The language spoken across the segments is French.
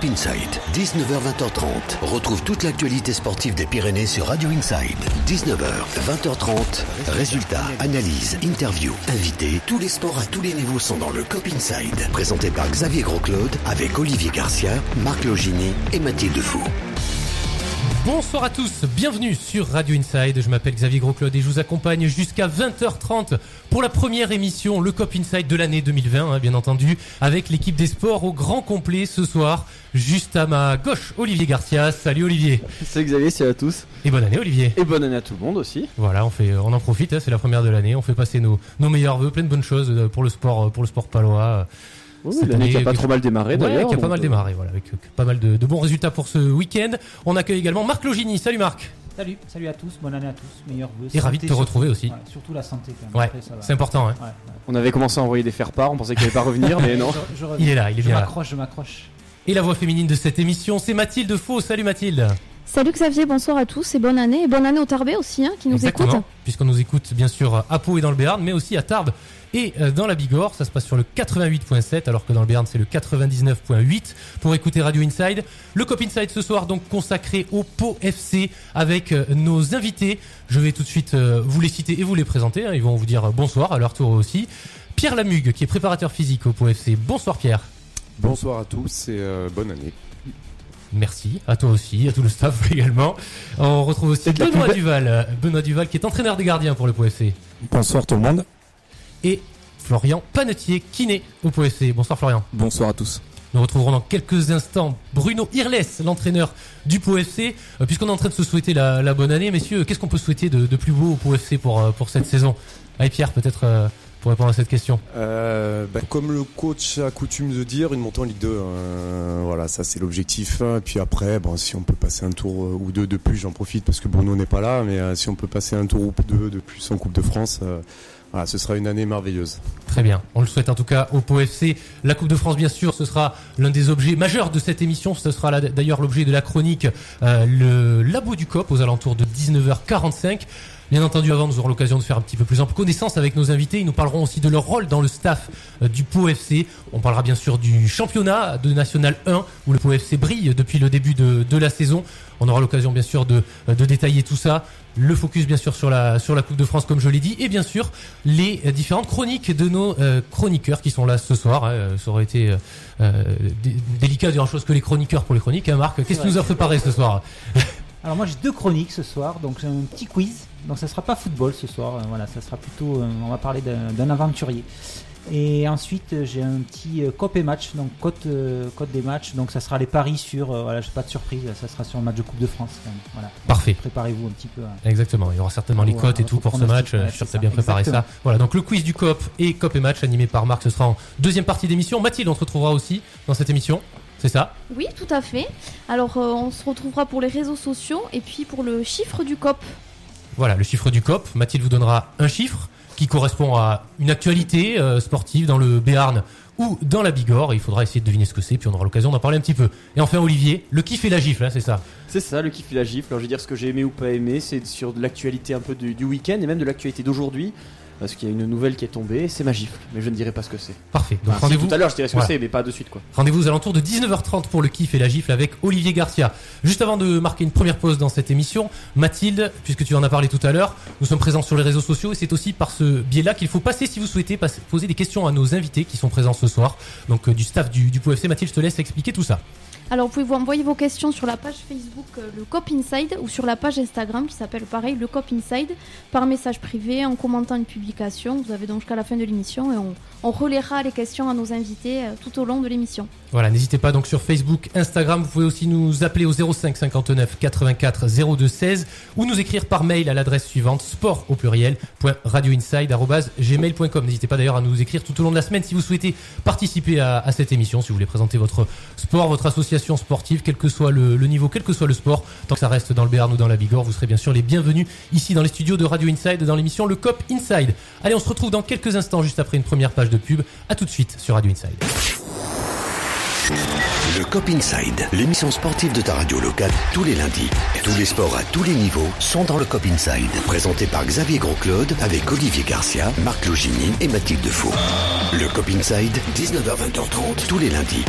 Cop Inside, 19h-20h30. Retrouve toute l'actualité sportive des Pyrénées sur Radio Inside. 19h, 20h30. Résultats, analyses, interviews, invités. Tous les sports à tous les niveaux sont dans le Cop Inside. Présenté par Xavier Grosclaude avec Olivier Garcia, Marc Logini et Mathilde Fou. Bonsoir à tous, bienvenue sur Radio Inside. Je m'appelle Xavier Grosclaude et je vous accompagne jusqu'à 20h30 pour la première émission, le Cop Inside de l'année 2020, hein, bien entendu, avec l'équipe des sports au grand complet ce soir. Juste à ma gauche, Olivier Garcia. Salut Olivier. Salut Xavier, salut à tous. Et bonne année Olivier. Et bonne année à tout le monde aussi. Voilà, on fait, on en profite, hein, c'est la première de l'année. On fait passer nos, nos meilleurs vœux, plein de bonnes choses euh, pour le sport, pour le sport palois. Oui, l'année qui a pas trop mal démarré d'ailleurs. qui a pas mal euh, démarré, voilà, avec euh, pas mal de, de bons résultats pour ce week-end. On accueille également Marc Logini. Salut Marc. Salut, salut à tous, bonne année à tous, meilleurs vœux. Et ravi de te retrouver aussi. Ouais, surtout la santé quand même. Ouais, c'est important. Hein. Ouais, ouais. On avait commencé à envoyer des faire-part, on pensait qu'il allait pas revenir, mais non. Je- je. Il est là, il est Je bien là. m'accroche, je m'accroche. Et la voix féminine de cette émission, c'est Mathilde Faux. Salut Mathilde. Salut Xavier, bonsoir à tous et bonne année. Et bonne année aux Tarbais aussi, hein, qui nous Exactement, écoutent. puisqu'on nous écoute bien sûr à Pau et dans le Béarn, mais aussi à Tarbes et euh, dans la Bigorre. Ça se passe sur le 88.7, alors que dans le Béarn c'est le 99.8 pour écouter Radio Inside. Le Cop Inside ce soir donc consacré au Pau FC avec euh, nos invités. Je vais tout de suite euh, vous les citer et vous les présenter. hein. Ils vont vous dire bonsoir à leur tour aussi. Pierre Lamugue qui est préparateur physique au Pau FC. Bonsoir Pierre. Bonsoir à tous et euh, bonne année. Merci à toi aussi, à tout le staff également. On retrouve aussi Benoît Duval, Benoît Duval qui est entraîneur des gardiens pour le Pau FC. Bonsoir tout le monde. Et Florian Panetier, kiné au POFC. Bonsoir Florian. Bonsoir à tous. Nous retrouverons dans quelques instants Bruno Irles, l'entraîneur du POFC. Euh, Puisqu'on est en train de se souhaiter la, la bonne année, messieurs, qu'est-ce qu'on peut souhaiter de, de plus beau au POFC pour, euh, pour cette saison? Allez Pierre, peut-être euh, pour répondre à cette question. Euh, ben, comme le coach a coutume de dire, une montée en Ligue 2. euh, voilà, ça c'est l'objectif. Et puis après, bon, si on peut passer un tour ou deux de plus, j'en profite parce que Bruno n'est pas là. Mais euh, si on peut passer un tour ou deux de plus en Coupe de France, euh, voilà, ce sera une année merveilleuse. Très bien, on le souhaite en tout cas au POFC. La Coupe de France, bien sûr, ce sera l'un des objets majeurs de cette émission. Ce sera d'ailleurs l'objet de la chronique, euh, le labo du COP aux alentours de 19h45. Bien entendu, avant, nous aurons l'occasion de faire un petit peu plus en connaissance avec nos invités. Ils nous parleront aussi de leur rôle dans le staff euh, du Pau FC. On parlera bien sûr du championnat de National 1 où le Pau FC brille depuis le début de, de la saison. On aura l'occasion bien sûr de, de détailler tout ça. Le focus bien sûr sur la, sur la Coupe de France comme je l'ai dit. Et bien sûr les euh, différentes chroniques de nos euh, chroniqueurs qui sont là ce soir. hein. Ça aurait été euh, euh, dé- délicat de dire chose que les chroniqueurs pour les chroniques. Hein, Marc, qu'est-ce que tu nous as préparé ce soir? Alors moi j'ai deux chroniques ce soir, donc j'ai un petit quiz. Donc ça sera pas football ce soir, euh, voilà, ça sera plutôt, euh, on va parler d'un aventurier. Et ensuite euh, j'ai un petit euh, cop et match, donc cote, euh, cote des matchs, donc ça sera les paris sur, euh, voilà, j'ai pas de surprise, ça sera sur le match de Coupe de France. quand même, Voilà. Parfait. Préparez-vous un petit peu. hein. Exactement, il y aura certainement les Ouais, cotes et tout pour ce match. ouais, Je suis sûr que tu as bien préparé ça. Voilà, donc le quiz du COP et COP et match animé par Marc, ce sera en deuxième partie d'émission. Mathilde, on se retrouvera aussi dans cette émission. C'est ça? Oui, tout à fait. Alors, euh, on se retrouvera pour les réseaux sociaux et puis pour le chiffre du COP. Voilà, le chiffre du COP. Mathilde vous donnera un chiffre qui correspond à une actualité euh, sportive dans le Béarn ou dans la Bigorre. Il faudra essayer de deviner ce que c'est, puis on aura l'occasion d'en parler un petit peu. Et enfin, Olivier, le kiff et la gifle, hein, c'est ça? C'est ça, le kiff et la gifle. Alors je vais dire ce que j'ai aimé ou pas aimé, c'est sur de l'actualité un peu du, du week-end et même de l'actualité d'aujourd'hui. Parce qu'il y a une nouvelle qui est tombée, c'est ma gifle, mais je ne dirai pas ce que c'est. Parfait. Donc rendez-vous. tout à l'heure je dirai ce que Voilà. c'est, mais pas de suite quoi. Rendez-vous aux alentours de 19h30 pour le kiff et la gifle avec Olivier Garcia. Juste avant de marquer une première pause dans cette émission, Mathilde, puisque tu en as parlé tout à l'heure, nous sommes présents sur les réseaux sociaux et c'est aussi par ce biais-là qu'il faut passer si vous souhaitez passer- poser des questions à nos invités qui sont présents ce soir, donc euh, du staff du, du POFC. Mathilde, je te laisse expliquer tout ça. Alors, vous pouvez vous envoyer vos questions sur la page Facebook euh, Le COP Inside ou sur la page Instagram qui s'appelle pareil Le COP Inside par message privé en commentant une publication. Vous avez donc jusqu'à la fin de l'émission et on, on relaiera les questions à nos invités euh, tout au long de l'émission. Voilà, n'hésitez pas donc sur Facebook, Instagram, vous pouvez aussi nous appeler au 05 59 84 02 16 ou nous écrire par mail à l'adresse suivante sport au pluriel point radioinside arobase gmail.com. N'hésitez pas d'ailleurs à nous écrire tout au long de la semaine si vous souhaitez participer à cette émission, si vous voulez présenter votre sport, votre association sportive, quel que soit le, niveau, quel que soit le sport, tant que ça reste dans le Béarn ou dans la Bigorre, vous serez bien sûr les bienvenus ici dans les studios de Radio Inside dans l'émission Le Cop Inside. Allez, on se retrouve dans quelques instants juste après une première page de pub. À tout de suite sur Radio Inside. Le Cop Inside, l'émission sportive de ta radio locale, tous les lundis. Tous les sports à tous les niveaux sont dans le Cop Inside. Présenté par Xavier Grosclaude avec Olivier Garcia, Marc Logini et Mathilde Faux. Le Cop Inside, 19h-20h30, tous les lundis.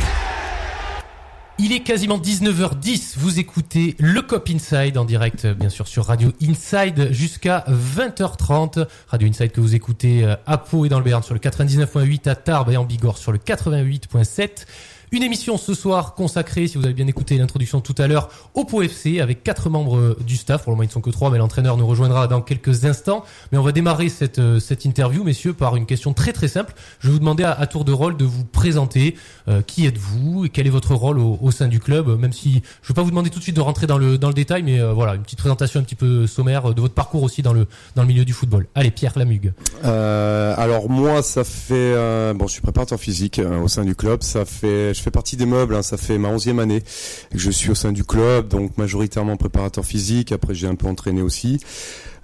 Il est quasiment 19h10. Vous écoutez le Cop Inside en direct, euh, bien sûr, sur Radio Inside jusqu'à 20h30. Radio Inside que vous écoutez euh, à Pau et dans le Béarn sur le 99.8 à Tarbes et en Bigorre sur le 88.7. Une émission ce soir consacrée, si vous avez bien écouté l'introduction tout à l'heure, au Pau FC avec quatre membres du staff. Pour le moment, ils ne sont que trois, mais l'entraîneur nous rejoindra dans quelques instants. Mais on va démarrer cette, euh, cette interview, messieurs, par une question très très simple. Je vais vous demander à, à tour de rôle de vous présenter. Euh, qui êtes-vous et quel est votre rôle au, au sein du club Même si je ne vais pas vous demander tout de suite de rentrer dans le, dans le détail, mais euh, voilà, une petite présentation un petit peu sommaire de votre parcours aussi dans le, dans le milieu du football. Allez, Pierre Lamugue. Euh, alors moi, ça fait euh, bon, je suis préparateur physique euh, au sein du club. Ça fait, je fais partie des meubles. hein, ça fait ma onzième année que je suis au sein du club, donc majoritairement préparateur physique. Après, j'ai un peu entraîné aussi.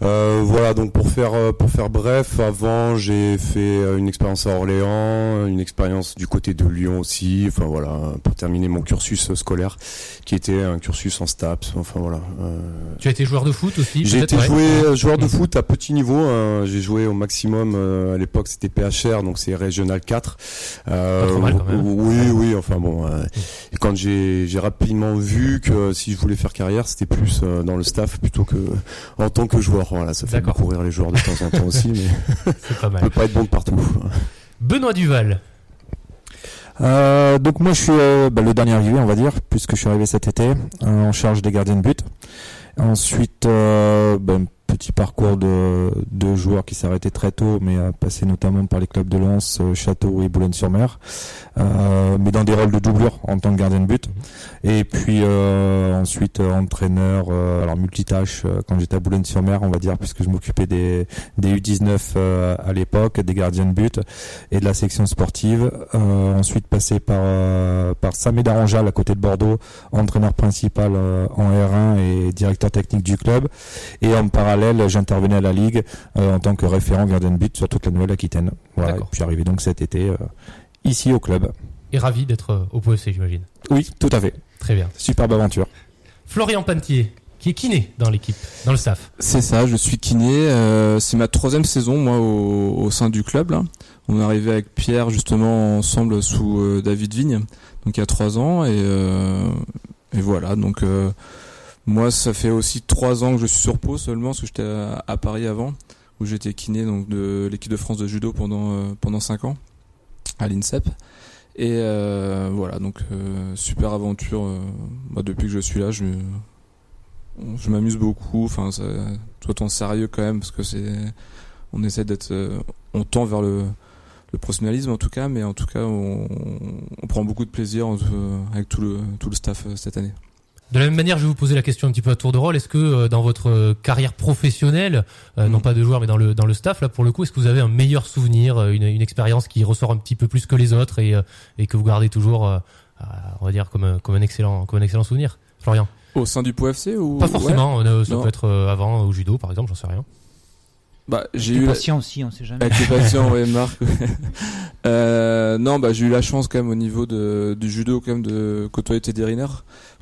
Euh, voilà, donc pour faire euh, pour faire bref, avant j'ai fait euh, une expérience à Orléans, une expérience du côté de Lyon aussi. Enfin voilà, pour terminer mon cursus scolaire, qui était un cursus en STAPS. Enfin voilà. euh, Tu as été joueur de foot aussi j'ai été ouais. joué joueur de foot à petit niveau. hein. J'ai joué au maximum euh, à l'époque, c'était PHR, donc c'est régional 4. Euh, Pas trop mal, quand même. Oui, oui. Enfin bon. euh, et quand j'ai j'ai rapidement vu que si je voulais faire carrière, c'était plus euh, dans le staff plutôt que en tant que joueur. Voilà, ça fait D'accord. courir les joueurs de temps en temps aussi, mais pas on peut pas être bon de partout. Benoît Duval. Euh, donc moi je suis euh, bah, le dernier arrivé on va dire puisque je suis arrivé cet été euh, en charge des gardiens de but. Ensuite euh, bah, un petit parcours de, de joueur qui arrêté très tôt mais a passé notamment par les clubs de Lens, euh, Château et Boulogne-sur-Mer. Euh, mais dans des rôles de doublure en tant que gardien de but. Et puis euh, ensuite euh, entraîneur, euh, alors multitâche euh, quand j'étais à Boulogne-sur-Mer on va dire puisque je m'occupais des, des U19 euh, à l'époque, des gardiens de but et de la section sportive. Euh, ensuite passé par euh, par Samé Daranjal à côté de Bordeaux, entraîneur principal euh, en R1 et directeur technique du club. Et en parallèle, j'intervenais à la Ligue euh, en tant que référent gardien de but sur toute la Nouvelle-Aquitaine. Voilà. Puis arrivé donc cet été euh, ici au club. Et ravi d'être euh, au POFC, j'imagine. Oui, tout à fait. Très bien. Superbe aventure. Florian Pantier, qui est kiné dans l'équipe, dans le staff. C'est ça, je suis kiné. euh, c'est ma troisième saison, moi, au, au sein du club. Là. On est arrivé avec Pierre, justement, ensemble sous euh, David Vigne, donc il y a trois ans. Et, euh, et voilà, donc euh, moi, ça fait aussi trois ans que je suis sur Pau seulement, parce que j'étais à, Paris avant, où j'étais kiné donc, de l'équipe de France de judo pendant, euh, pendant cinq ans, à l'INSEP. Et euh, voilà, donc euh, super aventure. moi, depuis que je suis là, je, je m'amuse beaucoup. Enfin, ça, en sérieux quand même, parce que c'est, on essaie d'être, on tend vers le, le professionnalisme en tout cas, mais en tout cas, on, on prend beaucoup de plaisir avec tout le, tout le staff cette année. De la même manière, je vais vous poser la question un petit peu à tour de rôle. Est-ce que euh, dans votre euh, carrière professionnelle, euh, Mm. non pas de joueur, mais dans le dans le staff, là pour le coup, est-ce que vous avez un meilleur souvenir, une, une expérience qui ressort un petit peu plus que les autres et, euh, et que vous gardez toujours, euh, à- on va dire comme un, comme un excellent comme un excellent souvenir, Florian? Au sein du PO FC ou Pas forcément. euh, ça Non. peut être euh, avant au judo, par exemple, j'en sais rien. Bah, j'ai T'es eu. la- patient aussi, on sait jamais. Avec les patients, ouais, Marc. euh, non, bah, j'ai eu la chance quand même au niveau de, du judo quand même de côtoyer Teddy Riner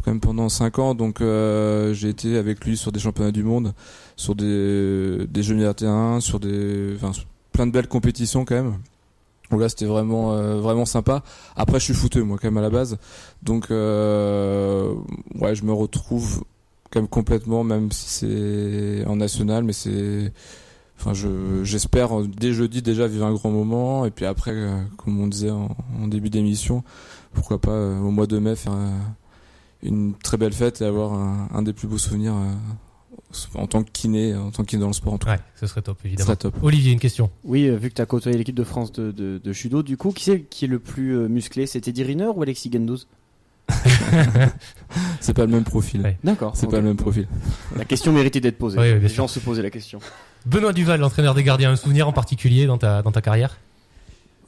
quand même pendant 5 ans. Donc euh, j'ai été avec lui sur des championnats du monde, sur des, des Jeux 21, sur des, enfin, sur plein de belles compétitions quand même. Donc là, c'était vraiment euh, vraiment sympa. Après, je suis footeux moi quand même à la base, donc euh, ouais, je me retrouve quand même complètement, même si c'est en national, mais c'est Enfin, je, j'espère euh, dès jeudi déjà vivre un grand moment et puis après, euh, comme on disait en, en début d'émission, pourquoi pas euh, au mois de mai faire une très belle fête et avoir un, un des plus beaux souvenirs en tant que kiné, en tant que kiné dans le sport en tout cas. Ouais, ce serait top Ce évidemment. serait top. Olivier, une question. Oui, vu que tu as côtoyé l'équipe de France de, de, de judo, du coup, qui c'est qui est le plus musclé? C'était Teddy Riner ou Alexis Gendouzi C'est pas le même profil. Ouais. D'accord. C'est pas le même profil. La question méritait d'être posée. Oui, oui, bien Les sûr. gens se posaient la question. Benoît Duval, l'entraîneur des gardiens, un souvenir en particulier dans ta dans ta carrière?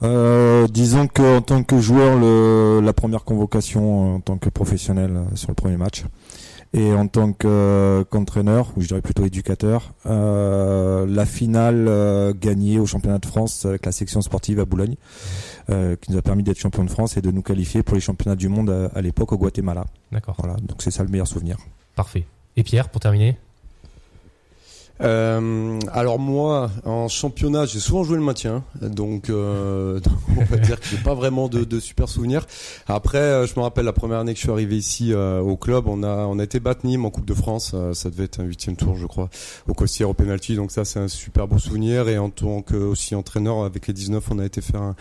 Euh, disons que en tant que joueur, le, la première convocation euh, en tant que professionnel euh, sur le premier match, et en tant que, qu'entraîneur, ou je dirais plutôt éducateur, euh, la finale euh, gagnée au championnat de France avec la section sportive à Boulogne, euh, qui nous a permis d'être champion de France et de nous qualifier pour les championnats du monde à, à l'époque au Guatemala. D'accord, Voilà, donc c'est ça le meilleur souvenir. parfait. Et Pierre, pour terminer? Euh, alors moi, en championnat, j'ai souvent joué le maintien, donc, euh, on va dire que j'ai pas vraiment de, de super souvenirs. Après, euh, je me rappelle la première année que je suis arrivé ici euh, au club, on a on a été battu Nîmes en Coupe de France, euh, ça devait être un huitième tour, je crois, au Costière au penalty. Donc ça, c'est un super beau souvenir. Et en tant que aussi entraîneur avec les 19, on a été faire un,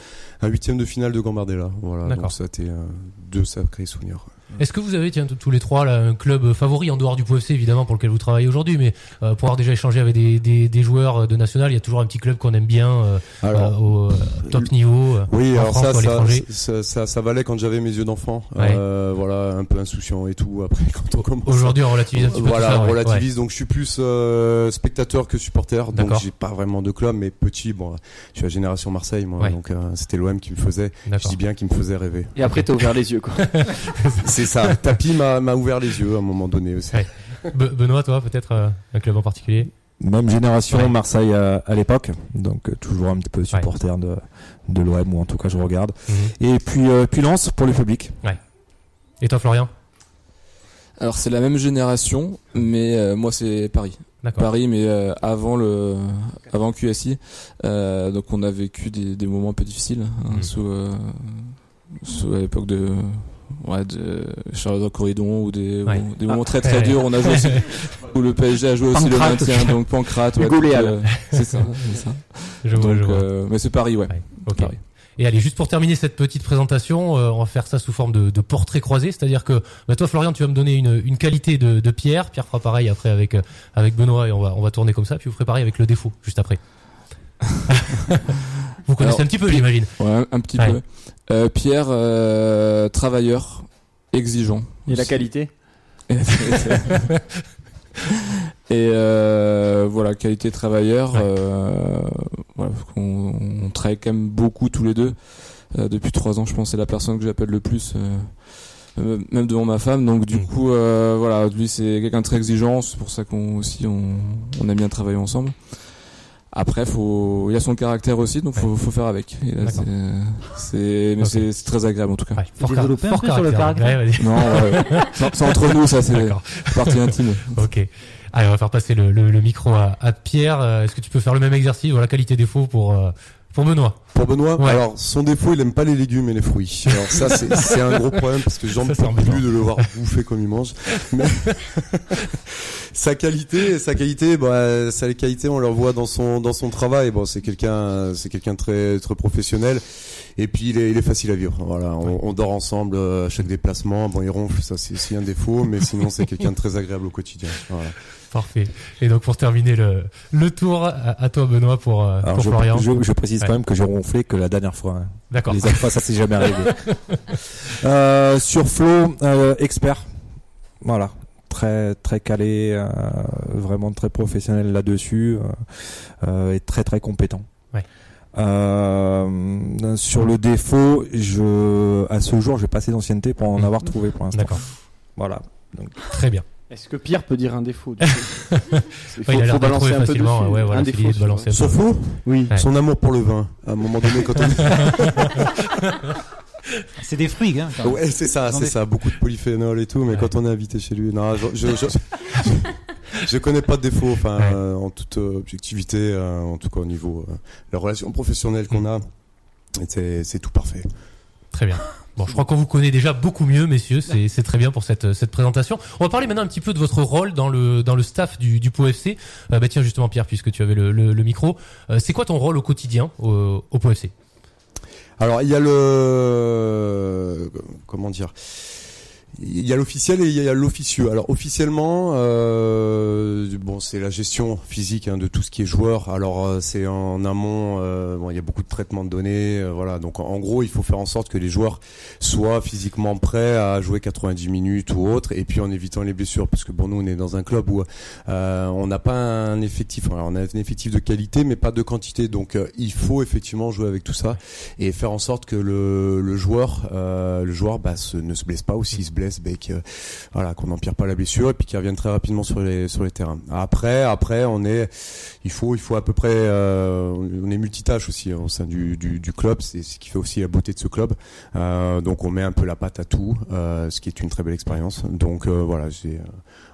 huitième de finale de Gambardella. Voilà, donc ça a été euh, deux sacrés souvenirs. Est-ce que vous avez, tiens, tous les trois, là, un club favori en dehors du POFC, évidemment, pour lequel vous travaillez aujourd'hui, mais euh, pour avoir déjà échangé avec des, des, des joueurs de national, il y a toujours un petit club qu'on aime bien euh, Alors, euh, au euh, top niveau. euh, Oui, en alors France ça, ou à ça, l'étranger. ça, ça, ça valait quand j'avais mes yeux d'enfant. Ouais. Euh, voilà, un peu insouciant et tout. Après, quand on commence. Aujourd'hui, on relativise un petit peu voilà, tout ça. on ouais. relativise. Donc, je suis plus euh, spectateur que supporter. Donc, j'ai pas vraiment de club, mais petit. Bon, je suis à génération Marseille, moi. Ouais. Donc, euh, c'était l'OM qui me faisait. Je dis bien qui me faisait rêver. Et après, t'as ouvert les yeux, quoi. C'est ça. Tapi m'a ouvert les yeux à un moment donné aussi. Ouais. Be- Benoît, toi, peut-être euh, un club en particulier? Même génération Ouais. Marseille à, à l'époque, donc euh, toujours un petit peu supporter de, de l'OM ou en tout cas je regarde. Mhm. Et puis euh, puis Lens pour le public. Et toi, Florian? Alors c'est la même génération, mais euh, moi c'est Paris. D'accord. Paris, mais euh, avant le avant QSI, euh, donc on a vécu des, des moments un peu difficiles hein, sous, euh, sous à l'époque de ouais de Charles Corridon ou des Ouais. ou des Ah, moments très très ouais. durs. On a joué aussi où le PSG a joué aussi le maintien, donc Pancrate. Ouais, euh, c'est ça, c'est ça. Je vois, Donc, je vois. euh, mais c'est Paris, ouais. Ouais, ok. Paris. Et allez, juste pour terminer cette petite présentation, euh, on va faire ça sous forme de, de portrait croisé, c'est-à-dire que bah, toi, Florian, tu vas me donner une, une qualité de, de Pierre. Pierre fera pareil après avec avec Benoît et on va on va tourner comme ça. Puis vous ferez pareil avec le défaut juste après. vous connaissez Alors, un petit peu, j'imagine. Ouais, un, un petit Ouais. peu. Euh, Pierre, euh, travailleur, exigeant. Et la qualité Et euh, voilà, qualité travailleur. Ouais. Euh, voilà, on, on travaille quand même beaucoup tous les deux. Euh, depuis trois ans, je pense, c'est la personne que j'appelle le plus, euh, même devant ma femme. Donc du Mm. coup, euh, voilà, lui c'est quelqu'un de très exigeant. C'est pour ça qu'on aussi on, on aime bien travailler ensemble. Après, faut, il a son caractère aussi, donc faut, faut faire avec. Et là, D'accord. c'est, c'est, mais Ok. c'est, c'est très agréable en tout cas. Ouais, fort, Développer un fort peu sur le caractère. Ouais, vas-y. Non, ouais, ouais. Non, c'est entre nous, ça, c'est partie intime. Ok. Allez, on va faire passer le, le, le micro à, à Pierre. Euh, Est-ce que tu peux faire le même exercice Voilà, qualité défaut pour euh, pour Benoît. Pour Benoît, Ouais. alors son défaut, il aime pas les légumes et les fruits. Alors ça, c'est c'est un gros problème parce que j'en peux plus de le voir bouffer comme il mange. Mais sa qualité, sa qualité, bah, sa qualité, on le voit dans son dans son travail. Bon, c'est quelqu'un, c'est quelqu'un très très professionnel. Et puis il est, il est facile à vivre. Voilà, on, on dort ensemble euh, à chaque déplacement. Bon, il ronfle, ça c'est aussi un défaut, mais sinon c'est quelqu'un de très agréable au quotidien. Voilà. Parfait. Et donc pour terminer le le tour, à, à toi Benoît pour euh, Alors pour je, Florian. je, je précise Ouais. quand même que j'ai ronflé que la dernière fois. hein. D'accord. Les autres fois ça s'est jamais arrivé. euh, sur Flo, euh, expert. Voilà. Très très calé, euh, vraiment très professionnel là-dessus et très très compétent. Ouais. Sur le défaut, je à ce jour, j'ai pas assez d'ancienneté pour en Mhm. avoir trouvé pour l'instant. D'accord. Voilà. Très bien. Est-ce que Pierre peut dire un défaut du coup Il faut, Ouais, il a l'air faut de balancer un peu facilement. dessus. Ouais, voilà, un défaut. de balancer un peu. Son faux, Oui. Ouais. son amour pour le vin. À un moment donné, quand on C'est des fruits, hein. quand même. Ouais, c'est ça, c'est des- ça, beaucoup de polyphénol et tout, mais Ouais. quand on est invité chez lui, non, je, je, je, je connais pas de défaut, enfin, Ouais. euh, en toute euh, objectivité, euh, en tout cas au niveau euh, la relation professionnelle qu'on a, c'est, c'est tout parfait. Très bien. Bon, je crois qu'on vous connaît déjà beaucoup mieux, messieurs. C'est c'est très bien pour cette cette présentation. On va parler maintenant un petit peu de votre rôle dans le dans le staff du du Pau FC. Euh, bah tiens justement Pierre, puisque tu avais le le, le micro, euh, c'est quoi ton rôle au quotidien au, au Pau FC Alors, il y a le, comment dire, il y a l'officiel et il y a l'officieux. Alors officiellement, euh, bon, c'est la gestion physique hein, de tout ce qui est joueur. Alors euh, c'est en amont, euh, bon, il y a beaucoup de traitements de données, euh, voilà. Donc en, gros, il faut faire en sorte que les joueurs soient physiquement prêts à jouer 90 minutes ou autre, et puis en évitant les blessures, parce que bon, nous on est dans un club où euh, on n'a pas un effectif, alors on a un effectif de qualité, mais pas de quantité. Donc euh, il faut effectivement jouer avec tout ça et faire en sorte que le, le joueur, le joueur, bah, se- ne se blesse pas ou s'il se blesse, que, voilà, qu'on n'empire pas la blessure et puis qu'il revienne très rapidement sur les sur les terrains. Après, après, on est, il faut, il faut à peu près, euh, on est multitâche aussi hein, au sein du, du, club. C'est ce qui fait aussi la beauté de ce club. Euh, donc on met un peu la patte à tout, euh, ce qui est une très belle expérience. Donc voilà, j'ai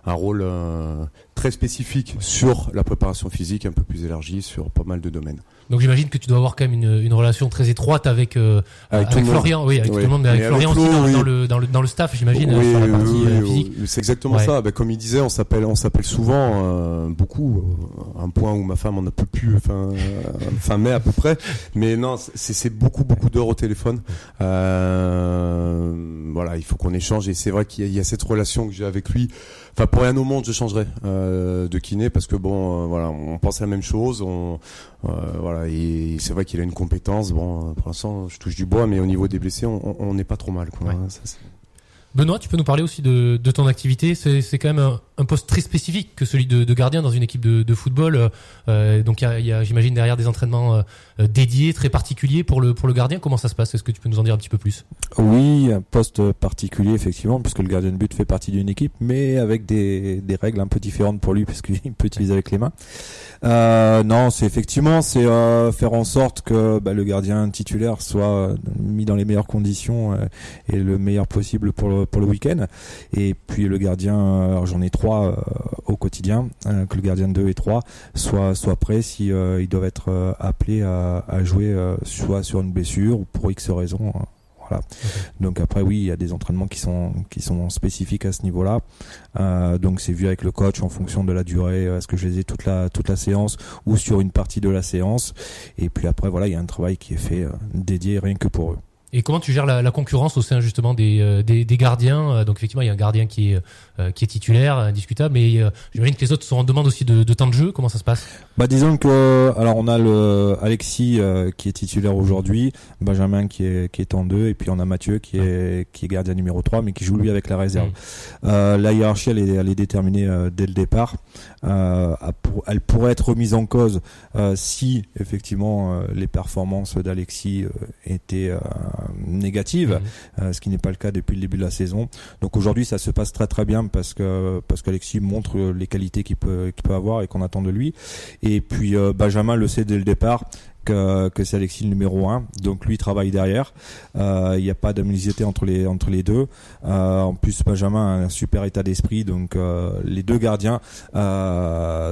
un rôle très spécifique sur la préparation physique, un peu plus élargie sur pas mal de domaines. Donc j'imagine que tu dois avoir quand même une, une relation très étroite avec euh, Avec avec, tout le monde. Florian, oui, avec Oui. tout le monde, mais avec Florian aussi dans, oui. dans le dans le dans le staff, j'imagine, Oui, sur la oui, partie oui, euh, physique. c'est exactement Ouais. ça. Ben, comme il disait, on s'appelle, on s'appelle souvent, euh, beaucoup, euh, un point où ma femme en a peu plus, fin, euh, fin mai à peu près. Mais non, c'est, beaucoup, beaucoup d'heures au téléphone. Euh, voilà, il faut qu'on échange et c'est vrai qu'il y y a cette relation que j'ai avec lui. Enfin, pour rien au monde, je changerais euh, de kiné parce que bon, euh, voilà, on pense la même chose. On, euh, voilà, et c'est vrai qu'il a une compétence. Bon, euh, pour l'instant, je touche du bois, mais au niveau des blessés, on n'est pas trop mal. Quoi, Ouais. hein, ça, Benoît, tu peux nous parler aussi de, de ton activité. C'est quand même un, un poste très spécifique que celui de, de gardien dans une équipe de, de football. Euh, donc il y a, il y a, j'imagine, derrière des entraînements euh, dédiés, très particuliers pour le, pour le gardien. Comment ça se passe? Est-ce que tu peux nous en dire un petit peu plus? Oui, un poste particulier effectivement, puisque le gardien de but fait partie d'une équipe, mais avec des, des règles un peu différentes pour lui, puisqu'il peut utiliser avec les mains. Euh, non, c'est effectivement c'est euh, faire en sorte que bah, le gardien titulaire soit euh, mis dans les meilleures conditions euh, et le meilleur possible pour le, pour le week-end. Et puis le gardien, j'en ai trois au quotidien, que le gardien 2 et 3 soit soit prêts si ils doivent être appelés à, à jouer euh, soit sur une blessure ou pour X raison. euh, voilà. Donc après oui, il y a des entraînements qui sont qui sont spécifiques à ce niveau-là. Euh, donc c'est vu avec le coach en fonction de la durée. euh, Est-ce que je les ai toute la toute la séance ou sur une partie de la séance Et puis après voilà, il y a un travail qui est fait euh, dédié rien que pour eux. Et comment tu gères la, la concurrence au sein justement des, des, des gardiens? Donc effectivement, il y a un gardien qui est, qui est titulaire, indiscutable, mais euh, j'imagine que les autres sont en demande aussi de, de temps de jeu. Comment ça se passe? Bah disons que alors on a le Alexis euh, qui est titulaire aujourd'hui, Benjamin qui est qui est en deux et puis on a Mathieu qui est qui est gardien numéro 3 mais qui joue lui avec la réserve. Mm. Euh, la hiérarchie elle est, elle est déterminée euh, dès le départ. Euh, elle pour- elle pourrait être remise en cause euh, si effectivement euh, les performances d'Alexis euh, étaient euh, négatives, euh, ce qui n'est pas le cas depuis le début de la saison. Donc aujourd'hui, ça se passe très très bien parce que parce qu'Alexis montre les qualités qu'il peut qu'il peut avoir et qu'on attend de lui. Et puis euh, Benjamin le sait dès le départ que, que c'est Alexis le numéro un. Donc lui travaille derrière. Euh, Il n'y a pas d'amnisité entre les entre les deux. Euh, en plus, Benjamin a un super état d'esprit. Donc les deux gardiens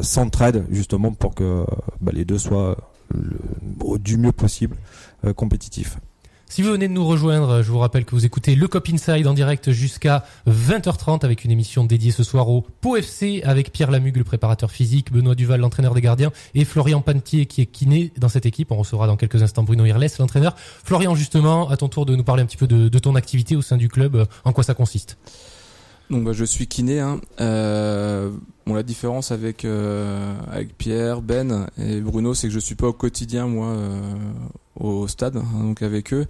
s'entraident justement pour que bah, les deux soient du mieux possible compétitifs. Si vous venez de nous rejoindre, je vous rappelle que vous écoutez le Cop Inside en direct jusqu'à 20h30 avec une émission dédiée ce soir au Pau FC avec Pierre Lamugue, le préparateur physique, Benoît Duval, l'entraîneur des gardiens et Florian Pantier qui est kiné dans cette équipe. On recevra dans quelques instants Bruno Irles, l'entraîneur. Florian, justement, à ton tour de nous parler un petit peu de, ton activité au sein du club, en quoi ça consiste? Donc bah, je suis kiné. Hein. Euh, bon, la différence avec euh, avec Pierre, Ben et Bruno, c'est que je suis pas au quotidien moi euh, au stade, hein, donc avec eux.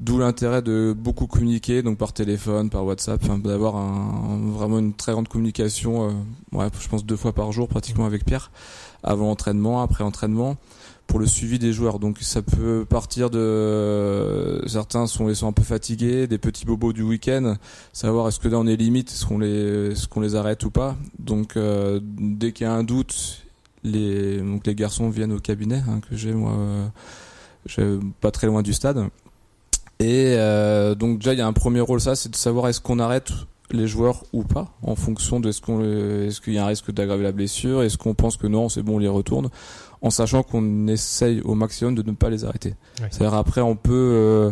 D'où l'intérêt de beaucoup communiquer, donc par téléphone, par WhatsApp, d'avoir un, vraiment une très grande communication. euh, ouais, je pense deux fois par jour pratiquement avec Pierre, avant entraînement, après entraînement pour le suivi des joueurs. Donc ça peut partir de certains sont ils sont un peu fatigués, des petits bobos du week-end, savoir est-ce que là on est limite, est-ce qu'on les est-ce qu'on les arrête ou pas. Donc euh, dès qu'il y a un doute, les donc les garçons viennent au cabinet hein, que j'ai moi euh, pas très loin du stade. Et euh, donc déjà il y a un premier rôle ça, c'est de savoir est-ce qu'on arrête les joueurs ou pas en fonction de ce qu'on est-ce qu'il y a un risque d'aggraver la blessure, est-ce qu'on pense que non, c'est bon, on les retourne en sachant qu'on essaye au maximum de ne pas les arrêter. C'est-à-dire après on peut euh,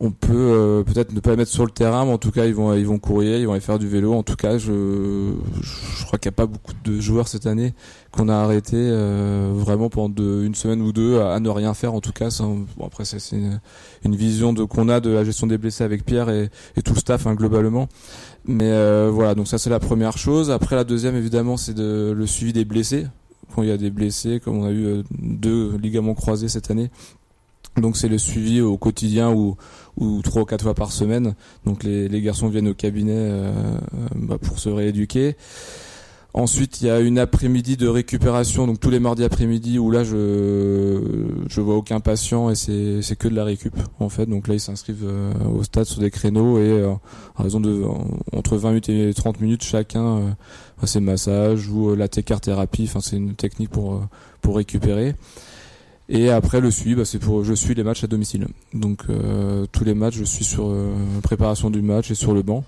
on peut euh, peut-être ne pas les mettre sur le terrain, mais en tout cas ils vont ils vont courir, ils vont aller faire du vélo. En tout cas, je je crois qu'il n'y a pas beaucoup de joueurs cette année qu'on a arrêté euh, vraiment pendant de- une semaine ou deux à, à ne rien faire. En tout cas, bon, après c'est une, une vision de qu'on a de la gestion des blessés avec Pierre et, et tout le staff hein, globalement. Mais euh, voilà, donc ça c'est la première chose. Après la deuxième évidemment c'est de le suivi des blessés. Quand il y a des blessés, comme on a eu euh, deux ligaments croisés cette année. Donc c'est le suivi au quotidien ou, trois ou quatre fois par semaine. Donc les, garçons viennent au cabinet euh, bah, pour se rééduquer. Ensuite, il y a une après-midi de récupération, donc tous les mardis après-midi où là je je vois aucun patient et c'est c'est que de la récup en fait. Donc là ils s'inscrivent euh, au stade sur des créneaux et euh, à raison de entre 20 minutes et 30 minutes chacun euh, c'est massage ou euh, la técar thérapie. Enfin c'est une technique pour euh, pour récupérer. Et après le suivi, bah, c'est pour je suis les matchs à domicile. Donc tous les matchs, je suis sur préparation du match et sur le banc.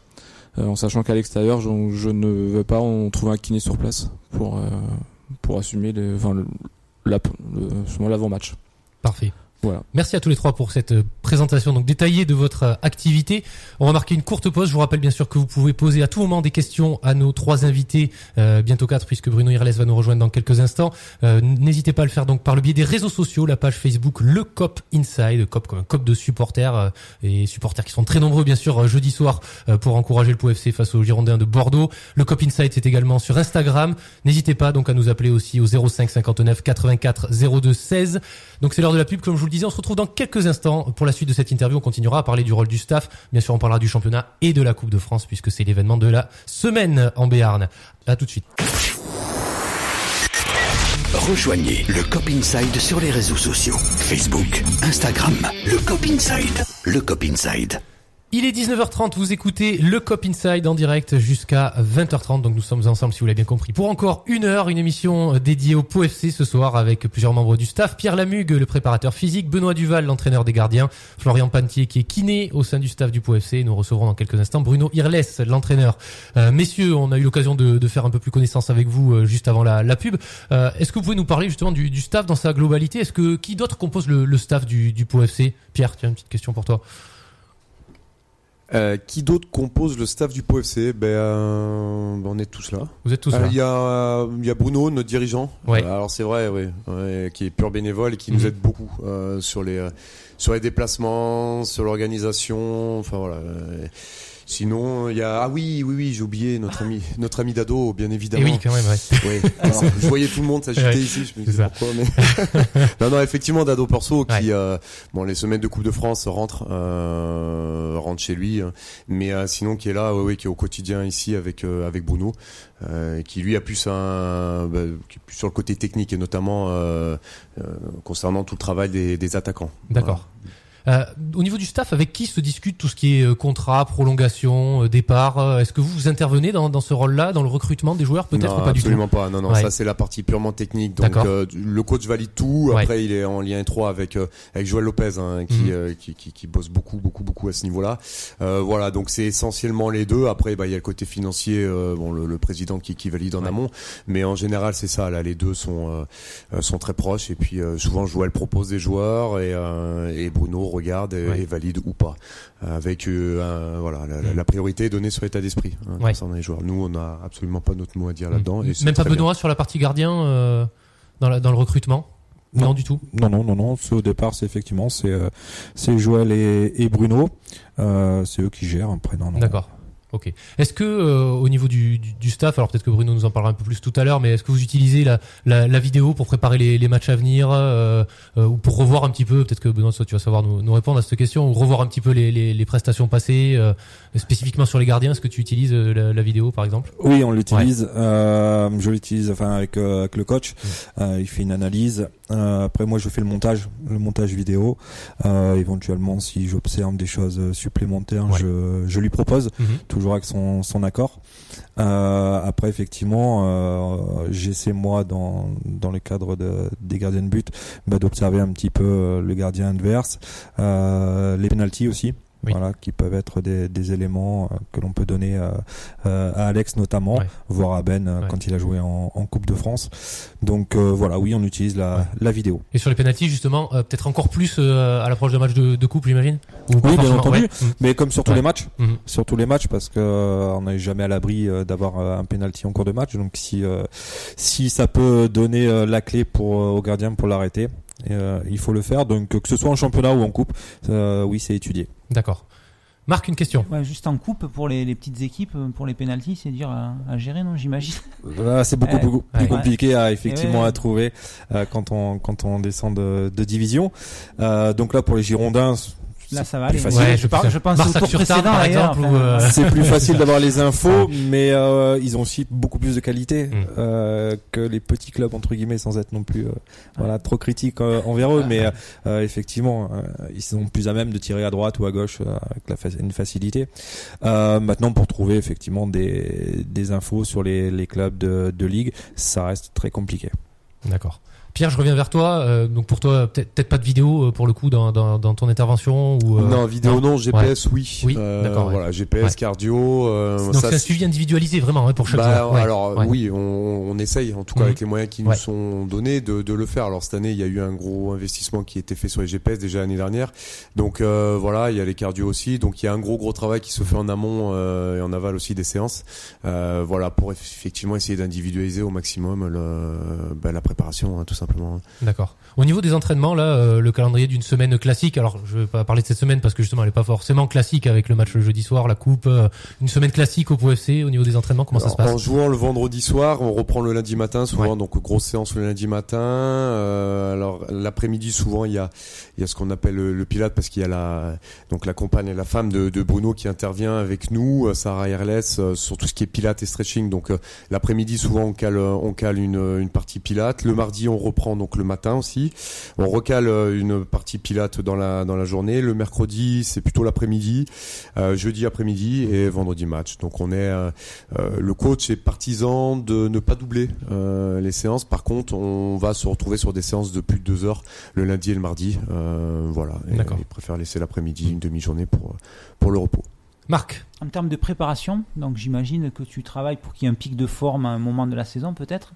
Euh, en sachant qu'à l'extérieur, je, ne veux pas on trouve un kiné sur place pour euh, pour assumer enfin, l'avant-match. Parfait. Voilà. Merci à tous les trois pour cette euh, présentation donc détaillée de votre euh, activité. On va marquer une courte pause. Je vous rappelle bien sûr que vous pouvez poser à tout moment des questions à nos trois invités, euh, bientôt quatre puisque Bruno Irles va nous rejoindre dans quelques instants. Euh, N'hésitez pas à le faire donc par le biais des réseaux sociaux, la page Facebook Le Cop Inside, Cop comme un cop de supporters euh, et supporters qui sont très nombreux bien sûr euh, jeudi soir pour encourager le POFC face aux Girondins de Bordeaux. Le Cop Inside c'est également sur Instagram. N'hésitez pas donc à nous appeler aussi au 05 59 84 02 16. Donc c'est l'heure de la pub, comme je vous le on se retrouve dans quelques instants pour la suite de cette interview. On continuera à parler du rôle du staff. Bien sûr, on parlera du championnat et de la Coupe de France puisque c'est l'événement de la semaine en Béarn. À tout de suite. Rejoignez le Cop Inside sur les réseaux sociaux. Facebook, Instagram, le Cop Inside. Le Cop Inside. Il est 19h30, vous écoutez le Cop Inside en direct jusqu'à 20h30, donc nous sommes ensemble si vous l'avez bien compris. Pour encore une heure, une émission dédiée au POFC ce soir avec plusieurs membres du staff. Pierre Lamugue, le préparateur physique, Benoît Duval, l'entraîneur des gardiens, Florian Pantier qui est kiné au sein du staff du POFC. Nous recevrons dans quelques instants Bruno Irles, l'entraîneur. Euh, messieurs, on a eu l'occasion de, de faire un peu plus connaissance avec vous euh, juste avant la, la pub. Euh, Est-ce que vous pouvez nous parler justement du, du staff dans sa globalité? Est-ce que qui d'autre compose le, le staff du, du POFC Pierre, tiens, une petite question pour toi. Euh, qui d'autre compose le staff du POFC ben, euh, ben, on est tous là. Vous êtes tous Euh, là Il y, a, il y a Bruno, notre dirigeant. Ouais. Euh, alors c'est vrai, oui, ouais, qui est pur bénévole et qui Mhm. nous aide beaucoup euh, sur les euh, sur les déplacements, sur l'organisation. Enfin voilà. Sinon, il y a ah oui, oui, oui, j'ai oublié notre ami, notre ami Dado, bien Et évidemment. oui, quand même, ouais. Oui. Alors, je voyais tout le monde s'agiter ici. Je me disais pourquoi, mais non, non, effectivement, Dado Porso qui, euh, bon, les semaines de Coupe de France rentre, euh, rentre chez lui, hein. mais euh, sinon qui est là, ouais, ouais, qui est au quotidien ici avec euh, avec Bruno, qui lui a plus un, bah, qui est plus sur le côté technique et notamment concernant tout le travail des, des attaquants. D'accord. Euh, au niveau du staff, avec qui se discute tout ce qui est euh, contrat, prolongation, euh, départ euh, Est-ce que vous vous intervenez dans, dans ce rôle-là, dans le recrutement des joueurs Peut-être pas du tout absolument pas. Non, non, Ouais. ça c'est la partie purement technique. Donc euh, le coach valide tout. Ouais. Après, il est en lien étroit avec euh, avec Joël Lopez, hein, qui, euh, qui, qui qui bosse beaucoup, beaucoup, beaucoup à ce niveau-là. Euh, voilà, donc c'est essentiellement les deux. Après, bah il y a le côté financier, euh, bon le, le président qui qui valide en Ouais. amont, mais en général c'est ça. Là, les deux sont sont très proches. Et puis euh, souvent Joël propose des joueurs et euh, et Bruno regarde et, Ouais. et valide ou pas. Euh, avec euh, un- voilà la, priorité est donnée sur l'état d'esprit hein, Ouais. concernant les joueurs. Nous, on a absolument pas notre mot à dire là-dedans. et c'est Même pas bien. Benoît sur la partie gardien euh, dans, la- dans le recrutement? Non. Non. du tout. Non, non, non, non. Au départ, c'est effectivement, c'est euh, c'est Joël et, et Bruno. Euh, c'est eux qui gèrent. Après, non, non. D'accord. Ok. Est-ce que euh, au niveau du, du, du staff, alors peut-être que Bruno nous en parlera un peu plus tout à l'heure, mais est-ce que vous utilisez la, la, la vidéo pour préparer les, les matchs à venir euh, euh, ou pour revoir un petit peu, peut-être que Benoît, tu vas savoir nous, nous répondre à cette question, ou revoir un petit peu les, les, les prestations passées, euh, spécifiquement sur les gardiens, est-ce que tu utilises euh, la, la vidéo par exemple? Oui, on l'utilise. Euh, je l'utilise enfin avec, euh, avec le coach. Euh, il fait une analyse. Euh, après, moi, je fais le montage, le montage vidéo. Euh, éventuellement, si j'observe des choses supplémentaires, Ouais. je, je lui propose, Mhm. toujours avec son, son accord. Euh, après, effectivement, euh, j'essaie moi dans dans le cadre de, des gardiens de but, bah, d'observer un petit peu euh, le gardien adverse, euh, les penalties aussi. Oui. Voilà, qui peuvent être des, des éléments euh, que l'on peut donner euh, euh, à Alex notamment, Ouais. voire à Ben Ouais. quand il a joué en, en Coupe de France. Donc euh, voilà, oui, on utilise la, Ouais. la vidéo. Et sur les pénalties, justement, euh, peut-être encore plus euh, à l'approche d'un match de, de couple, j'imagine Oui, bien forcément entendu. Mais comme sur tous les matchs, Mhm. sur tous les matchs, parce que on n'est jamais à l'abri d'avoir un penalty en cours de match. Donc si euh, si ça peut donner la clé pour euh, au gardien pour l'arrêter, euh, il faut le faire. Donc que ce soit en championnat ou en coupe, euh, oui, c'est étudié. D'accord. Marc, une question. Ouais, juste en coupe pour les, les petites équipes, euh, pour les pénalties, c'est dur à, à gérer, non J'imagine. Là, c'est beaucoup Ouais. beaucoup plus Ouais. compliqué à effectivement Ouais. à trouver euh, quand on quand on descend de, de division. Euh, donc là, pour les Girondins. Là, c'est ça va plus aller. facile. Ouais, je, par- je pense au tour sur précédent par exemple, enfin, euh, C'est plus facile d'avoir les infos, mais euh, ils ont aussi beaucoup plus de qualité Mm. euh, que les petits clubs entre guillemets, sans être non plus euh, voilà trop critiques euh, envers eux. Mais euh, effectivement, euh, ils sont plus à même de tirer à droite ou à gauche euh, avec la fa- une facilité. Euh, maintenant, pour trouver effectivement des, des infos sur les, les clubs de, de ligue, ça reste très compliqué. D'accord. Pierre, je reviens vers toi. Euh, donc pour toi, peut-être pas de vidéo euh, pour le coup dans, dans, dans ton intervention ou euh, non, vidéo non, GPS oui. Oui, Euh, d'accord, ouais. Voilà, GPS, Ouais. cardio. euh, Donc ça, c'est un suivi individualisé vraiment hein, pour chaque Bah, alors Ouais. oui, on, on essaye, en tout cas Mhm. avec les moyens qui nous sont donnés, de, de le faire. Alors cette année, il y a eu un gros investissement qui a été fait sur les GPS déjà l'année dernière. Donc euh, voilà, il y a les cardio aussi. Donc il y a un gros gros travail qui se fait en amont euh, et en aval aussi des séances. Euh, voilà pour effectivement essayer d'individualiser au maximum le, bah, la préparation, hein, tout simplement. D'accord. Au niveau des entraînements, là, euh, le calendrier d'une semaine classique. Alors, je vais pas parler de cette semaine parce que justement, elle est pas forcément classique avec le match le jeudi soir, la coupe. euh, une semaine classique au POFC. Au niveau des entraînements, comment ça se En passe jouant le vendredi soir, on reprend le lundi matin souvent, Ouais. donc grosse séance le lundi matin. Euh, alors l'après-midi souvent il y a il y a ce qu'on appelle le, le pilate parce qu'il y a la donc la compagne et la femme de, Bruno qui intervient avec nous, euh, Sarah RLS euh, sur tout ce qui est pilate et stretching. Donc euh, l'après-midi souvent on cale euh, on cale une partie pilate. Le mardi on reprend donc le matin aussi. On recale euh, une partie pilate dans la dans la journée. Le mercredi c'est plutôt l'après-midi. Euh, jeudi après-midi et vendredi match. Donc on est euh, euh, le coach est partisan de ne pas doubler euh, les séances. Par contre, on va se retrouver sur des séances de plus de deux heures le lundi et le mardi. Euh, voilà. Et D'accord. Il préfère laisser l'après-midi, une demi-journée pour pour le repos. Marc, En termes de préparation, donc j'imagine que tu travailles pour qu'il y ait un pic de forme à un moment de la saison peut-être?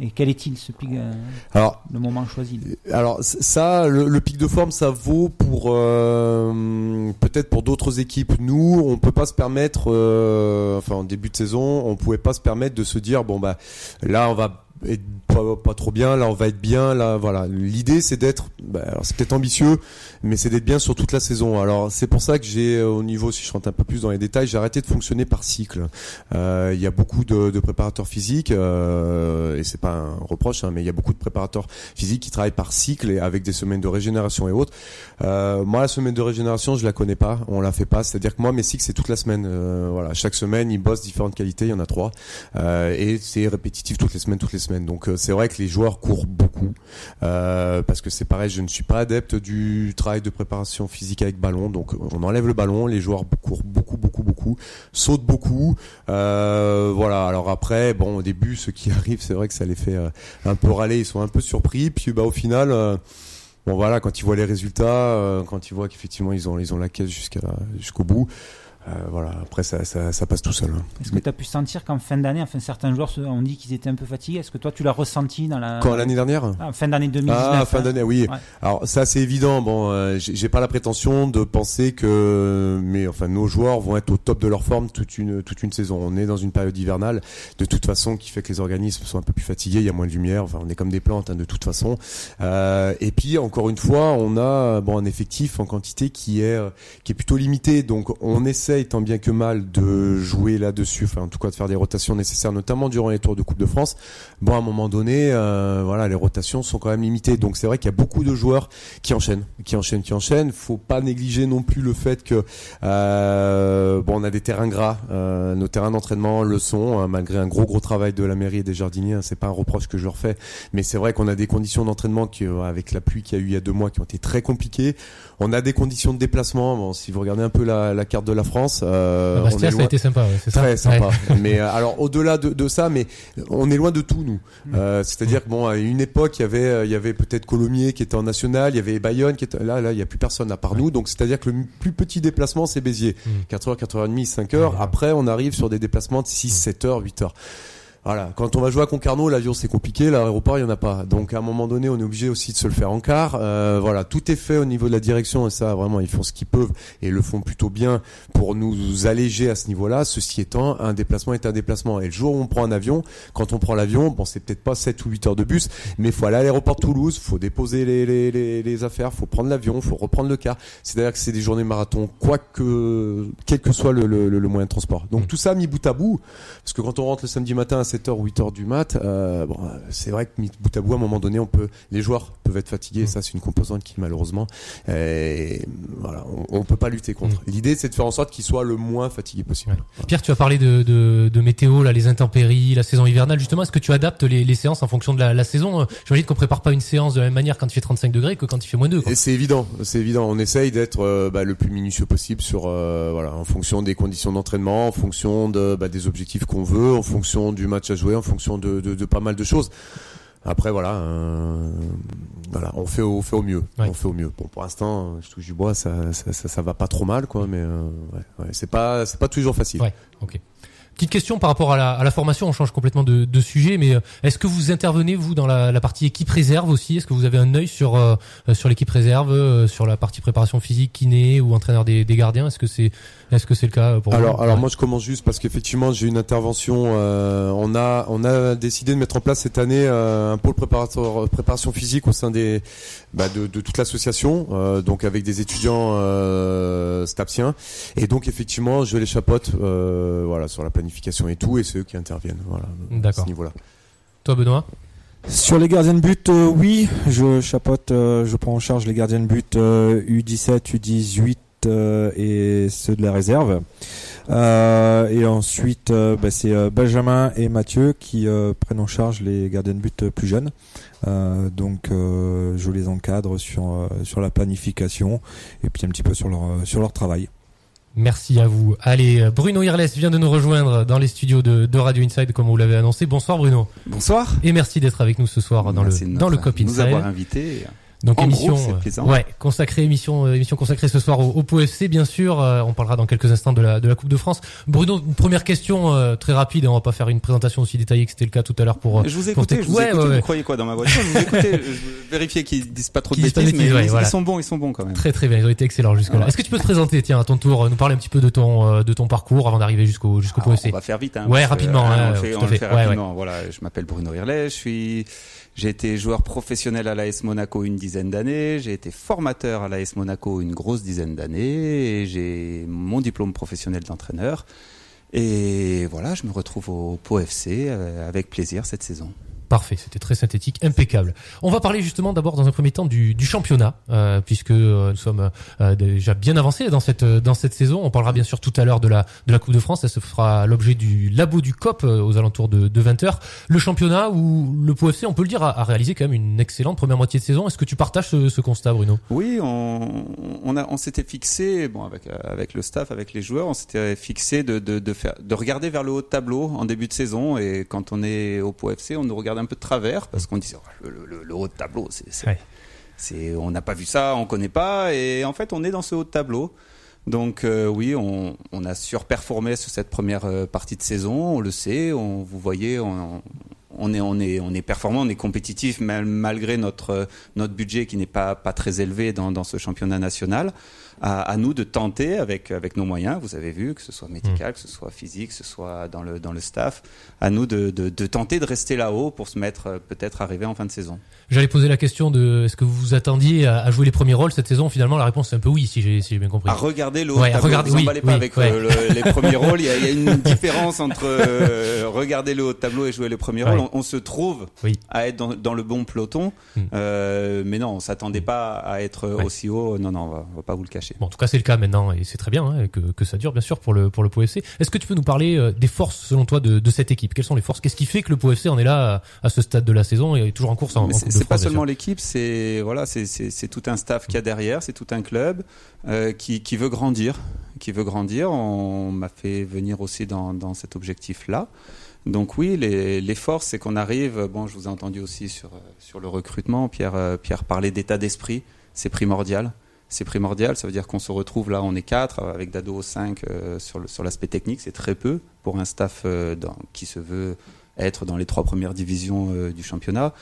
Et quel est-il ce pic, euh, Alors le moment choisi? Alors ça, le, le pic de forme, ça vaut pour euh, peut-être pour d'autres équipes. Nous, on peut pas se permettre, euh, enfin en début de saison, on pouvait pas se permettre de se dire bon bah là on va être pas, pas trop bien, là on va être bien, là voilà. L'idée c'est d'être, bah, c'est peut-être ambitieux, mais c'est d'être bien sur toute la saison. Alors c'est pour ça que j'ai euh, au niveau, si je rentre un peu plus dans les détails, j'ai arrêté de fonctionner par cycle. Euh, Il y a beaucoup de, de préparateurs physiques euh, et c'est pas un reproche, hein, mais il y a beaucoup de préparateurs physiques qui travaillent par cycle et avec des semaines de régénération et autres. Euh, moi, la semaine de régénération, je la connais pas, on la fait pas. C'est-à-dire que moi, mes cycles, c'est toute la semaine. Euh, voilà, chaque semaine, ils bossent différentes qualités, il y en a trois, et c'est répétitif toutes les semaines, toutes les semaines. Donc, euh, c'est vrai que les joueurs courent beaucoup, euh, parce que c'est pareil, je ne suis pas adepte du travail de préparation physique avec ballon. Donc, on enlève le ballon, les joueurs courent beaucoup, beaucoup, beaucoup, sautent beaucoup. Euh, voilà. Alors après, bon, au début, ceux qui arrivent, c'est vrai que ça les fait un peu râler, ils sont un peu surpris. Puis, bah, au final. Bon voilà, quand ils voient les résultats, quand ils voient qu'effectivement ils ont ils ont la caisse jusqu'à jusqu'au bout, euh, voilà. Après ça, ça ça passe tout seul. hein. Est-ce que tu as pu sentir qu'en fin d'année, enfin certains joueurs ont dit qu'ils étaient un peu fatigués? Est-ce que toi tu l'as ressenti dans la Quand l'année dernière? Ah, fin d'année 2019 Ah, fin hein. d'année, oui. Ouais. Alors ça c'est évident. Bon, euh, j'ai pas la prétention de penser que, mais enfin nos joueurs vont être au top de leur forme toute une toute une saison. On est dans une période hivernale, de toute façon, qui fait que les organismes sont un peu plus fatigués. Il y a moins de lumière. Enfin, on est comme des plantes hein, de toute façon. Euh, et puis encore une fois, on a bon un effectif en quantité qui est euh, qui est plutôt limité. Donc on essaye tant bien que mal de jouer là-dessus. Enfin, en tout cas, de faire des rotations nécessaires, notamment durant les tours de Coupe de France. Bon, à un moment donné, euh, voilà, les rotations sont quand même limitées. Donc c'est vrai qu'il y a beaucoup de joueurs qui enchaînent, qui enchaînent, qui enchaînent. Faut pas négliger non plus le fait que euh, bon, on a des terrains gras. Euh, nos terrains d'entraînement le sont, hein, malgré un gros gros travail de la mairie et des jardiniers. hein, c'est pas un reproche que je leur fais, mais c'est vrai qu'on a des conditions d'entraînement qui, euh, avec la pluie qu'il y a eu il y a deux mois, qui ont été très compliquées. On a des conditions de déplacement. Bon, si vous regardez un peu la, la carte de la France, euh, on Bastia, est ça a loin- été sympa, ouais, c'est ça Très sympa. Ouais. Mais euh, alors au-delà de, de ça, mais on est loin de tout nous. Euh, C'est-à-dire que bon, à une époque, il y avait, euh, il y avait peut-être Colomiers qui était en national, il y avait Bayonne qui était là, là, il y a plus personne à part nous. Donc c'est-à-dire que le plus petit déplacement, c'est Béziers, Mm. 4 heures, 4 heures et demie, 5 heures. Ouais. Après, on arrive sur des déplacements de 6, 7 heures, 8 heures. Voilà, quand on va jouer à Concarneau, l'avion c'est compliqué, l'aéroport il y en a pas. Donc à un moment donné, on est obligé aussi de se le faire en quart. Euh, voilà, tout est fait au niveau de la direction et ça vraiment ils font ce qu'ils peuvent et le font plutôt bien pour nous alléger à ce niveau-là. Ceci étant, un déplacement est un déplacement et le jour où on prend un avion, quand on prend l'avion, bon c'est peut-être pas 7 ou 8 heures de bus, mais faut aller à l'aéroport de Toulouse, faut déposer les, les, les, les affaires, faut prendre l'avion, faut reprendre le car. C'est-à-dire que c'est des journées marathon, quoi que quel que soit le, le, le- moyen de transport. Donc Mm. tout ça mis bout à bout, parce que quand on rentre le samedi matin à 7h ou 8h du mat, euh, bon, c'est vrai que bout à bout, à un moment donné, on peut, les joueurs peuvent être fatigués. Mm. Ça, c'est une composante qui, malheureusement, voilà, on, on peut pas lutter contre. L'idée, c'est de faire en sorte qu'ils soient le moins fatigués possible. Mm. Pierre, tu as parlé de, de, de météo, là, les intempéries, la saison hivernale. Justement, est-ce que tu adaptes les, les séances en fonction de la, la saison? J'imagine qu'on prépare pas une séance de la même manière quand il fait 35 degrés que quand il fait moins 2. Quoi. Et c'est évident, c'est évident. On essaye d'être euh, bah, le plus minutieux possible sur, euh, voilà, en fonction des conditions d'entraînement, en fonction de, bah, des objectifs qu'on veut, en fonction du match à jouer, en fonction de, de, de pas mal de choses. Après voilà, euh, voilà, on fait au, on fait au mieux, Ouais. on fait au mieux. Bon pour l'instant, je touche du bois, ça, ça, ça, ça va pas trop mal quoi, mais euh, ouais, ouais, c'est pas c'est pas toujours facile. Ouais. Ok. Petite question par rapport à la, à la formation, on change complètement de, de sujet, mais euh, est-ce que vous intervenez vous dans la, la partie équipe réserve aussi? Est-ce que vous avez un œil sur euh, euh, sur l'équipe réserve, euh, sur la partie préparation physique, kiné ou entraîneur des, des gardiens? Est-ce que c'est est-ce que c'est le cas pour Alors, vous alors moi je commence juste parce qu'effectivement j'ai une intervention. euh, on a on a décidé de mettre en place cette année euh, un pôle préparateur préparation physique au sein des bah, de, de toute l'association, euh, donc avec des étudiants euh, stapsiens. Et donc effectivement je les chapeaute euh, voilà sur la planification et tout, et c'est eux qui interviennent. Voilà. à D'accord. ce niveau-là. Toi Benoît? Sur les gardiens de but, euh, oui, je chapeaute, euh, je prends en charge les gardiens de but euh, U17, U18 euh, et ceux de la réserve. Euh, et ensuite, euh, bah, c'est euh, Benjamin et Mathieu qui euh, prennent en charge les gardiens de but euh, plus jeunes. Euh, donc, euh, je les encadre sur euh, sur la planification et puis un petit peu sur leur sur leur travail. Merci à vous. Allez, Bruno Irles vient de nous rejoindre dans les studios de, de Radio Inside, comme vous l'avez annoncé. Bonsoir Bruno. Bonsoir. Et merci d'être avec nous ce soir dans Merci le dans le Cop nous Inside. avoir invités. Donc En émission, gros, euh, ouais, consacrée émission, euh, émission consacrée ce soir au, au PO FC, bien sûr. Euh, on parlera dans quelques instants de la de la Coupe de France. Bruno, une première question euh, très rapide. On va pas faire une présentation aussi détaillée que c'était le cas tout à l'heure pour. euh, Je vous ai écouté, je vous ai Ouais, écouté, ouais, ouais. vous croyez quoi dans ma voiture Je vous vérifiais qu'ils disent pas trop de bêtises, mais ils, voilà. ils sont bons, ils sont bons quand même. Très très bien, ils ont été excellents jusque-là. Est-ce que tu peux te présenter, tiens, à ton tour, nous parler un petit peu de ton euh, de ton parcours avant d'arriver jusqu'au jusqu'au PO Alors, FC on va faire vite. Hein, Ouais, rapidement, hein, hein, on fait, on fait. rapidement. Voilà, je m'appelle Bruno Irlet, je suis, j'ai été joueur professionnel à l'AS Monaco une dizaine d'années, j'ai été formateur à l'AS Monaco une grosse dizaine d'années, j'ai mon diplôme professionnel d'entraîneur. Et voilà, je me retrouve au Pau FC euh, avec plaisir cette saison. Parfait, c'était très synthétique, impeccable. On va parler justement d'abord dans un premier temps du, du championnat, euh, puisque euh, nous sommes euh, déjà bien avancés dans cette euh, dans cette saison. On parlera bien sûr tout à l'heure de la de la Coupe de France. Ça se fera l'objet du labo du COP euh, aux alentours de, de 20 h Le championnat où le POFC, on peut le dire, a, a réalisé quand même une excellente première moitié de saison. Est-ce que tu partages ce, ce constat, Bruno? Oui, on, on, a, on s'était fixé, bon, avec, avec le staff, avec les joueurs, on s'était fixé de, de, de, faire, de regarder vers le haut de tableau en début de saison. Et quand on est au Pau FC, on nous regarde un peu de travers parce qu'on disait oh, le, le, le haut de tableau, c'est, Ouais. on n'a pas vu ça, on connaît pas. Et en fait, on est dans ce haut de tableau. Donc euh, oui, on, on a surperformé sur cette première euh, partie de saison, on le sait. On, vous voyez, on, on est, on est, on est performant, on est compétitif mal- malgré notre euh, notre budget qui n'est pas pas très élevé dans, dans ce championnat national. À, à nous de tenter avec avec nos moyens. Vous avez vu que ce soit médical, que ce soit physique, que ce soit dans le dans le staff. À nous de de, de tenter de rester là-haut pour se mettre euh, peut-être arriver en fin de saison. J'allais poser la question de est-ce que vous vous attendiez à, à jouer les premiers rôles cette saison? Finalement, la réponse est un peu oui, si j'ai si bien compris. À regarder le haut Ouais, tableau. regarder- vous oui, emballez pas oui, avec ouais. euh, le- les premiers rôles. Il y, a, il y a une différence entre euh, regarder le haut de tableau et jouer les premiers Ouais. rôles. On, on se trouve Oui. à être dans, dans le bon peloton, Hmm. euh, mais non, on s'attendait pas à être Ouais. aussi haut. Non, non, on va, on va pas vous le cacher. Bon, en tout cas, c'est le cas maintenant et c'est très bien hein, que, que ça dure, bien sûr, pour le, pour le Pau FC. Est-ce que tu peux nous parler euh, des forces, selon toi, de, de cette équipe? Quelles sont les forces? Qu'est-ce qui fait que le Pau FC en est là à, à ce stade de la saison? Et est toujours en course en, en Coupe c'est pas France, seulement l'équipe, c'est voilà, c'est tout un staff qu'il y a derrière, c'est tout un club euh, qui qui veut grandir, qui veut grandir. On m'a fait venir aussi dans dans cet objectif-là. Donc oui, les, les forces, c'est qu'on arrive. Bon, je vous ai entendu aussi sur sur le recrutement. Pierre euh, Pierre parlait d'état d'esprit, c'est primordial. C'est primordial, ça veut dire qu'on se retrouve là, on est quatre avec Dado 5 euh, sur le sur l'aspect technique, c'est très peu pour un staff euh, dans, qui se veut être dans les trois premières divisions euh, du championnat.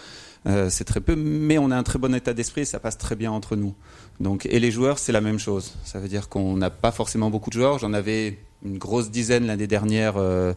Euh, c'est très peu, mais on a un très bon état d'esprit et ça passe très bien entre nous. Donc, et les joueurs, c'est la même chose. Ça veut dire qu'on n'a pas forcément beaucoup de joueurs. J'en avais une grosse dizaine l'année dernière euh,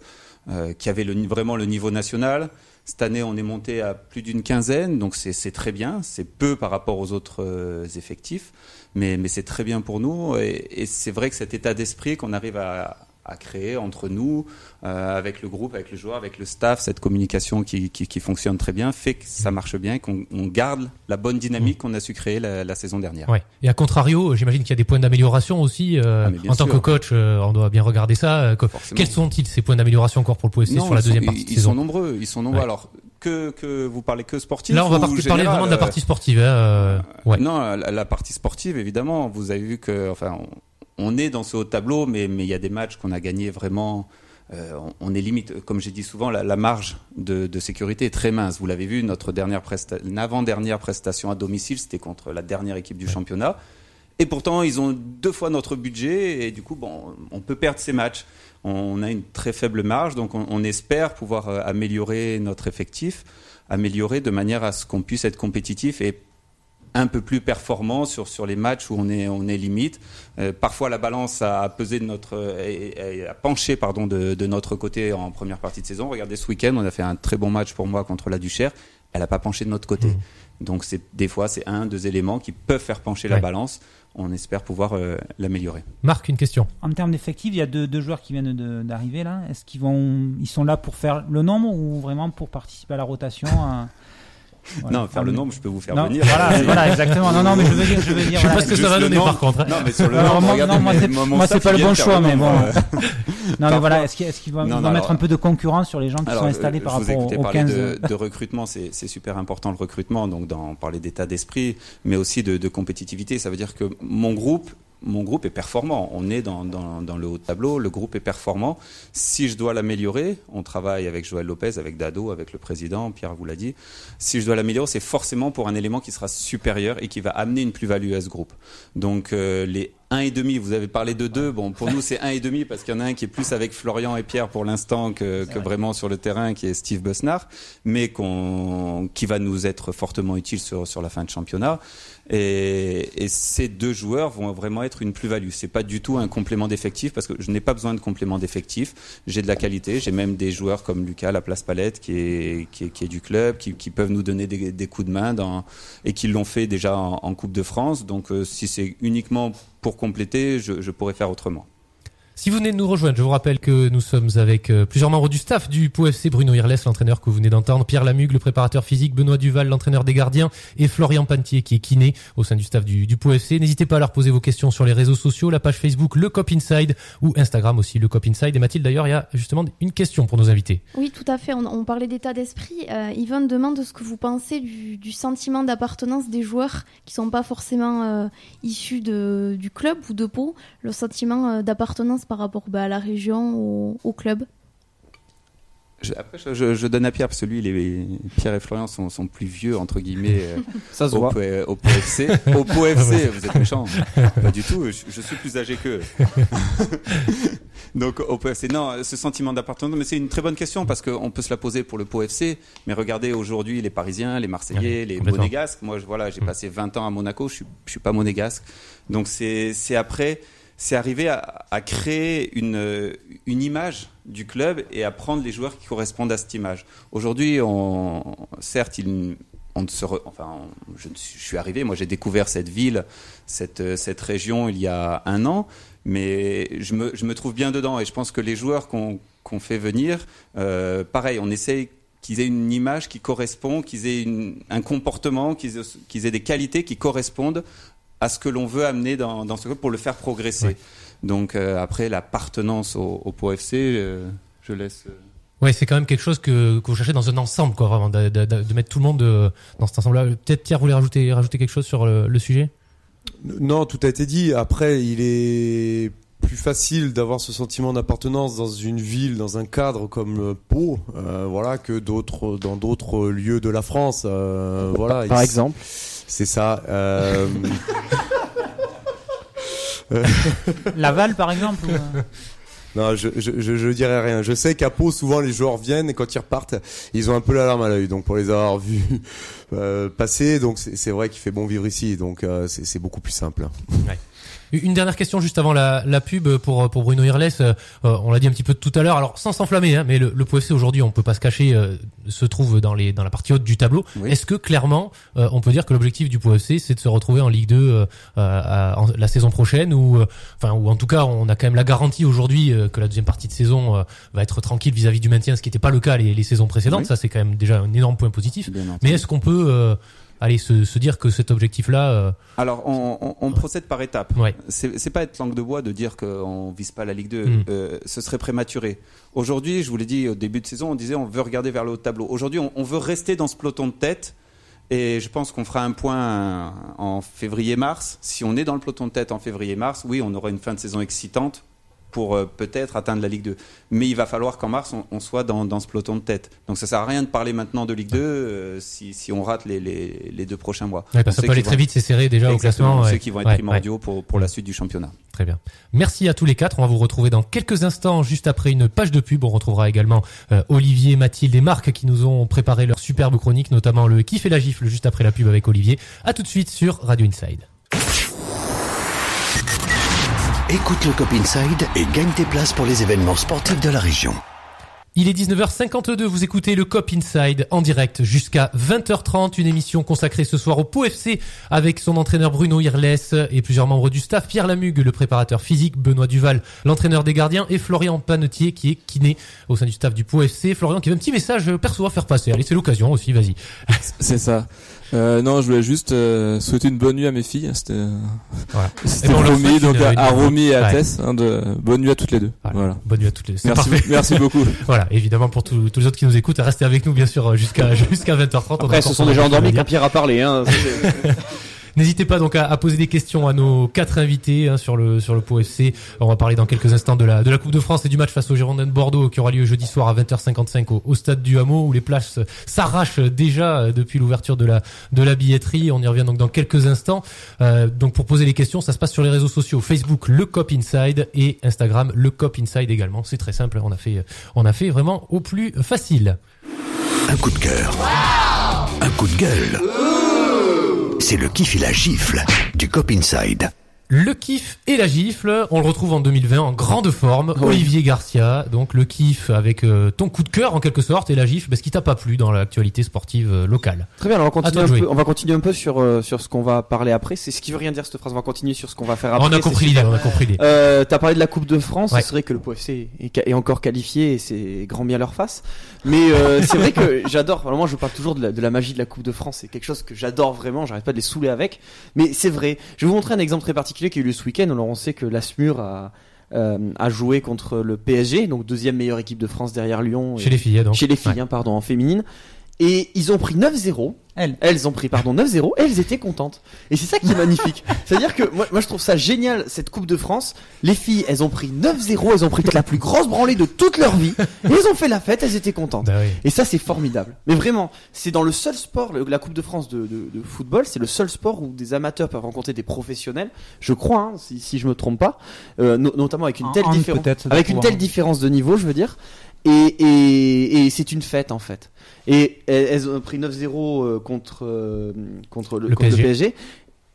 qui avaient le, vraiment le niveau national. Cette année, on est monté à plus d'une quinzaine, donc c'est c'est très bien. C'est peu par rapport aux autres euh, effectifs, mais, mais c'est très bien pour nous. Et, et c'est vrai que cet état d'esprit qu'on arrive à, à créer entre nous, euh, avec le groupe, avec les joueurs, avec le staff, cette communication qui, qui, qui fonctionne très bien, fait que ça marche bien et qu'on on garde la bonne dynamique qu'on a su créer la, la saison dernière. Ouais. Et à contrario, j'imagine qu'il y a des points d'amélioration aussi. euh, Ah, en tant sûr. que coach, euh, on doit bien regarder ça. euh, Forcément. quels sont-ils ces points d'amélioration encore pour le Pau FC Non, sur la sont- deuxième partie de ils saison sont nombreux, ils sont nombreux. Ouais. Alors que, que vous parlez que sportif Là, on va parler général, vraiment de la euh, partie sportive. hein, euh, ouais. Non, la, la partie sportive, évidemment. Vous avez vu que, enfin, on, on est dans ce haut tableau, mais mais il y a des matchs qu'on a gagnés vraiment euh, on, est limite, comme j'ai dit souvent, la, marge de, sécurité est très mince. Vous l'avez vu, notre dernière avant-dernière prestation à domicile, c'était contre la dernière équipe du championnat. Et pourtant, ils ont deux fois notre budget et du coup, bon, on peut perdre ces matchs. On a une très faible marge, donc on, espère pouvoir euh, améliorer notre effectif, améliorer de manière à ce qu'on puisse être compétitif et un peu plus performant sur, sur les matchs où on est, on est limite. Euh, parfois, la balance a pesé de notre, a penché pardon, de, de, notre côté en première partie de saison. Regardez ce week-end, on a fait un très bon match pour moi contre la Duchère. Elle n'a pas penché de notre côté. Mmh. Donc, c'est, des fois, c'est un, deux éléments qui peuvent faire pencher la balance. On espère pouvoir euh, l'améliorer. Marc, une question. En termes d'effectifs, il y a deux, deux joueurs qui viennent d'arriver là. Est-ce qu'ils vont, ils sont là pour faire le nombre ou vraiment pour participer à la rotation non, faire le nombre, je peux vous faire venir. Voilà, voilà, exactement. Non, non, mais je veux dire, je veux dire. Je sais pas ce que ça va donner par contre. Non, mais sur le nombre, non, moi, c'est pas le bon choix, mais bon. non, mais voilà, est-ce qu'ils vont mettre un peu de concurrence sur les gens qui sont installés par rapport aux 15 de, de recrutement, c'est super important le recrutement, donc d'en parler d'état d'esprit, mais aussi de, de compétitivité. Ça veut dire que mon groupe mon groupe est performant. On est dans, le haut de tableau, le groupe est performant. Si je dois l'améliorer, on travaille avec Joël Lopez, avec Dado, avec le président, Pierre vous l'a dit. Si je dois l'améliorer, c'est forcément pour un élément qui sera supérieur et qui va amener une plus-value à ce groupe. Donc euh, les et demi, vous avez parlé de deux. Bon, pour nous, c'est un et demi parce qu'il y en a un qui est plus avec Florian et Pierre pour l'instant que, que vraiment sur le terrain, qui est Steve Busnard, mais qu'on, qui va nous être fortement utile sur, sur la fin de championnat. Et, et, ces deux joueurs vont vraiment être une plus-value. C'est pas du tout un complément d'effectif parce que je n'ai pas besoin de complément d'effectif. J'ai de la qualité. J'ai même des joueurs comme Lucas, la place Palette, qui est, qui est, qui est du club, qui, qui, peuvent nous donner des, des, coups de main dans, et qui l'ont fait déjà en, en, Coupe de France. Donc, euh, si c'est uniquement pour compléter, je, pourrais faire autrement. Si vous venez de nous rejoindre, je vous rappelle que nous sommes avec euh, plusieurs membres du staff du POFC, Bruno Irles, l'entraîneur que vous venez d'entendre, Pierre Lamugue, le préparateur physique, Benoît Duval, l'entraîneur des gardiens, et Florian Pantier, qui est kiné au sein du staff du, du POFC. N'hésitez pas à leur poser vos questions sur les réseaux sociaux, la page Facebook Le Cop Inside, ou Instagram aussi Le Cop Inside. Et Mathilde, d'ailleurs, il y a justement une question pour nos invités. Oui, tout à fait. On, parlait d'état d'esprit. Euh, Yvonne demande ce que vous pensez du, sentiment d'appartenance des joueurs qui sont pas forcément euh, issus du club ou de Pau, le sentiment euh, d'appartenance par rapport bah, à la région, au, club je, après, je, donne à Pierre parce que lui, les, Pierre et Florian sont, sont plus vieux entre guillemets. Euh, Ça se au, voit. Au POFC, au POFC, vous êtes méchant. Pas du tout. Je, suis plus âgé qu'eux. Donc au POFC, non, ce sentiment d'appartenance, mais c'est une très bonne question parce qu'on peut se la poser pour le POFC. Mais regardez aujourd'hui les Parisiens, les Marseillais, les Monégasques. Moi, voilà, j'ai mm. passé 20 ans à Monaco. Je suis, je suis pas monégasque. Donc c'est après c'est arriver à, créer une, une, image du club et à prendre les joueurs qui correspondent à cette image. Aujourd'hui, certes, on se enfin, je, suis arrivé, moi j'ai découvert cette ville, cette, cette région il y a un an, mais je me, je me trouve bien dedans et je pense que les joueurs qu'on fait venir, euh, pareil, on essaye qu'ils aient une image qui correspond, qu'ils aient un comportement, qu'ils aient des qualités qui correspondent à ce que l'on veut amener dans, dans, ce club pour le faire progresser. Donc euh, après, l'appartenance au, au POFC, euh, je laisse. Euh, Ouais, c'est quand même quelque chose que, que vous cherchez dans un ensemble, quoi, vraiment, de, de, de mettre tout le monde dans cet ensemble-là. Peut-être Pierre voulait rajouter, rajouter quelque chose sur le, le, sujet? Non, tout a été dit. Après, il est plus facile d'avoir ce sentiment d'appartenance dans une ville, dans un cadre comme Pau, euh, voilà, que d'autres dans d'autres lieux de la France. Euh, voilà. Par exemple. C'est ça. Euh... Laval, par exemple euh Non, je, je, je, dirais rien. Je sais qu'à Pau, souvent, les joueurs viennent et quand ils repartent, ils ont un peu la larme à l'œil. Donc, pour les avoir vus euh, passer, donc c'est vrai qu'il fait bon vivre ici. Donc, euh, c'est beaucoup plus simple. Ouais. Une dernière question juste avant la, la pub pour pour Bruno Irles. Euh, on l'a dit un petit peu tout à l'heure. Alors sans s'enflammer, hein, mais le, le aujourd'hui, on peut pas se cacher, euh, se trouve dans les dans la partie haute du tableau. Est-ce que clairement, euh, on peut dire que l'objectif du POFC, c'est de se retrouver en Ligue 2 la saison prochaine ou enfin ou en tout cas, on a quand même la garantie aujourd'hui que la deuxième partie de saison va être tranquille vis-à-vis du maintien, ce qui n'était pas le cas les, les saisons précédentes. Ça, c'est quand même déjà un énorme point positif. Mais est-ce qu'on peut allez se, se, dire que cet objectif-là. Euh, Alors, on, on, on, procède par étapes. Ouais. C'est pas être langue de bois de dire qu'on vise pas la Ligue 2. Mm. Euh, ce serait prématuré. Aujourd'hui, je vous l'ai dit au début de saison, on disait on veut regarder vers le haut de tableau. Aujourd'hui, on, on, veut rester dans ce peloton de tête. Et je pense qu'on fera un point en février-mars. Si on est dans le peloton de tête en février-mars, oui, on aura une fin de saison excitante pour euh, peut-être atteindre la Ligue 2. Mais il va falloir qu'en mars, on, on soit dans, dans ce peloton de tête. Donc ça sert à rien de parler maintenant de Ligue 2 euh, si, si on rate les, les, les deux prochains mois. Ouais, parce que ça peut aller très vont- vite, c'est serré déjà au Exactement, classement. Ceux ouais. qui vont être Ouais, primordiaux pour, pour la suite du championnat. Très bien. Merci à tous les quatre. On va vous retrouver dans quelques instants, juste après une page de pub. On retrouvera également euh, Olivier, Mathilde et Marc qui nous ont préparé leur superbe chronique, notamment le kiff et la gifle juste après la pub avec Olivier. À tout de suite sur Radio Inside. Écoute le Cop Inside et gagne tes places pour les événements sportifs de la région. Il est 19h52, vous écoutez le Cop Inside en direct jusqu'à 20h30, une émission consacrée ce soir au Pau FC avec son entraîneur Bruno Irles et plusieurs membres du staff, Pierre Lamugue, le préparateur physique, Benoît Duval, l'entraîneur des gardiens et Florian Panetier qui est kiné au sein du staff du Pau FC. Florian qui avait un petit message perso à faire passer. Allez, c'est l'occasion aussi, vas-y. C'est ça. Euh, non, je voulais juste euh, souhaiter une bonne nuit à mes filles. C'était euh, Voilà. c'était on leur promis, donc une- à, une à Romy et à Ouais. Tess, hein, de bonne nuit à toutes les deux. Voilà. Voilà. Bonne nuit à toutes les deux. Merci, parfait. merci beaucoup. Voilà, évidemment pour tous, tous les autres qui nous écoutent, restez avec nous bien sûr jusqu'à jusqu'à 20h30. On a Après, ce sont déjà endormis quand Pierre a parlé. Hein. N'hésitez pas donc à, à poser des questions à nos quatre invités hein, sur le sur le Pau FC. On va parler dans quelques instants de la de la Coupe de France et du match face aux Girondins de Bordeaux qui aura lieu jeudi soir à 20h55 au, au stade du Hameau où les places s'arrachent déjà euh, depuis l'ouverture de la de la billetterie. On y revient donc dans quelques instants. Euh, donc pour poser les questions, ça se passe sur les réseaux sociaux Facebook le Cop Inside et Instagram le Cop Inside également. C'est très simple. On a fait on a fait vraiment au plus facile. Un coup de cœur. Un coup de gueule. C'est le kiff et la gifle du Cop Inside. Le kiff et la gifle, on le retrouve en 2020 en grande forme. Olivier Garcia, donc le kiff avec euh, ton coup de cœur en quelque sorte et la gifle, parce qu'il t'a pas plu dans l'actualité sportive euh, locale. Très bien, alors on un peu, on va continuer un peu sur, euh, sur ce qu'on va parler après. C'est ce qui veut rien dire cette phrase. On va continuer sur ce qu'on va faire après. on a compris l'idée, on a compris l'idée. T'as parlé de la Coupe de France. Ouais. C'est vrai que le POFC est, est encore qualifié et c'est grand bien leur face. Mais c'est vrai que j'adore. Moi, je parle toujours de la, de la magie de la Coupe de France. C'est quelque chose que j'adore vraiment. J'arrête pas de les saouler avec. Mais c'est vrai. Je vais vous montrer un exemple très particulier qui a eu lieu ce week-end. Alors on sait que l'Asmur a, euh, a joué contre le PSG, donc deuxième meilleure équipe de France derrière Lyon. Chez les filles, hein, donc. chez les filles, Ouais. hein, pardon, en féminine. Et ils ont pris 9-0. Elles. Elles ont pris, pardon, 9-0. Et elles étaient contentes. Et c'est ça qui est magnifique. C'est-à-dire que moi, moi, je trouve ça génial, cette Coupe de France. Les filles, elles ont pris 9-0. Elles ont pris peut-être la plus grosse branlée de toute leur vie. Et elles ont fait la fête. Elles étaient contentes. Bah oui. Et ça, c'est formidable. Mais vraiment, c'est dans le seul sport, le- la Coupe de France de, de- de football, c'est le seul sport où des amateurs peuvent rencontrer des professionnels. Je crois, hein, si, si je me trompe pas, euh, no- notamment avec une telle différence, avec une pouvoir. telle différence de niveau, je veux dire. Et, et, et c'est une fête en fait. Et elles, elles ont pris 9-0 euh, contre euh, contre le, Le contre le PSG. PSG.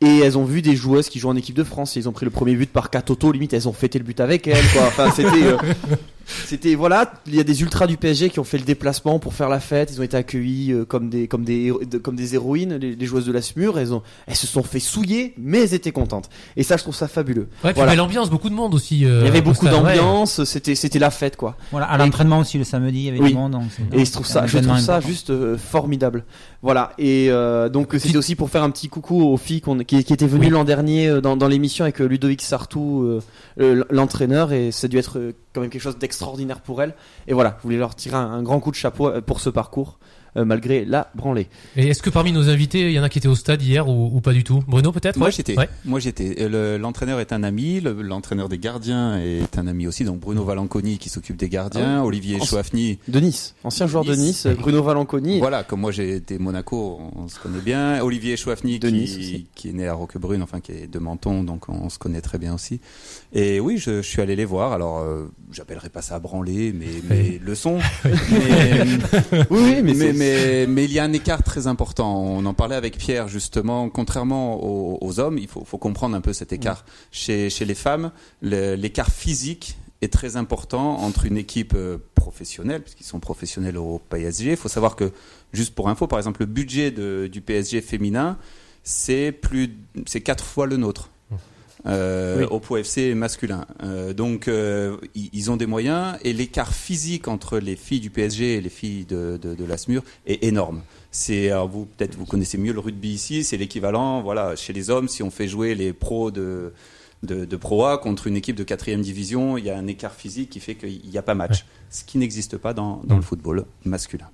Et elles ont vu des joueuses qui jouent en équipe de France. Et ils ont pris le premier but par Katoto. Limite, elles ont fêté le but avec elles. Quoi. Enfin, c'était, euh, c'était voilà. Il y a des ultras du PSG qui ont fait le déplacement pour faire la fête. Ils ont été accueillis euh, comme des comme des comme des héroïnes. Les, les joueuses de la SMUR. Elles ont elles se sont fait souiller, mais elles étaient contentes. Et ça, je trouve ça fabuleux. Ouais, puis Voilà. belle ambiance, beaucoup de monde aussi. euh, Il y avait au beaucoup ouais. d'ambiance. C'était c'était la fête quoi. Voilà, à l'entraînement aussi le samedi, il y avait Oui. du monde. donc c'est- Et je trouve ça, je trouve ça important. juste euh, formidable. Voilà. Et euh, donc c'était aussi pour faire un petit coucou aux filles qui, qui étaient venues Oui. l'an dernier dans, dans l'émission avec Ludovic Sartou, l'entraîneur, et ça a dû être euh, quand même quelque chose d'extraordinaire pour elles. Et voilà, je voulais leur tirer un, un grand coup de chapeau euh, pour ce parcours. Euh, malgré la branlée. Et est-ce que parmi nos invités, il y en a qui étaient au stade hier ou, ou pas du tout? Bruno peut-être? Moi ouais j'étais. Ouais. Moi j'étais. Le- L'entraîneur est un ami, le- l'entraîneur des gardiens est un ami aussi. Donc Bruno Valanconi qui s'occupe des gardiens, Olivier En- Chouafny. De Nice, ancien joueur de Nice. Nice, Bruno Valanconi. Voilà, comme moi j'ai été Monaco, on se connaît bien. Olivier Chouafny De Nice qui, qui est né à Roquebrune, enfin qui est de Menton, donc on se connaît très bien aussi. Et oui, je, je suis allé les voir. Alors euh, j'appellerai pas ça branler, mais, mais le son. mais, Oui, mais, mais, mais, mais il y a un écart très important. On en parlait avec Pierre justement. Contrairement aux, aux hommes, il faut, faut comprendre un peu cet écart. Chez, chez les femmes, l'écart physique est très important entre une équipe euh, professionnelle, puisqu'ils sont professionnels au PSG. Il faut savoir que, juste pour info, par exemple, le budget de- du PSG féminin, c'est plus, c'est quatre fois le nôtre. Euh, Oui. au FC masculin. Euh, donc euh, ils, ils ont des moyens et l'écart physique entre les filles du PSG et les filles de, de, de l'Asmur est énorme. C'est vous peut-être vous connaissez mieux le rugby ici, c'est l'équivalent voilà chez les hommes si on fait jouer les pros de de, de Pro A contre une équipe de quatrième division, il y a un écart physique qui fait qu'il n'y a pas match, ce qui n'existe pas dans, dans le football masculin.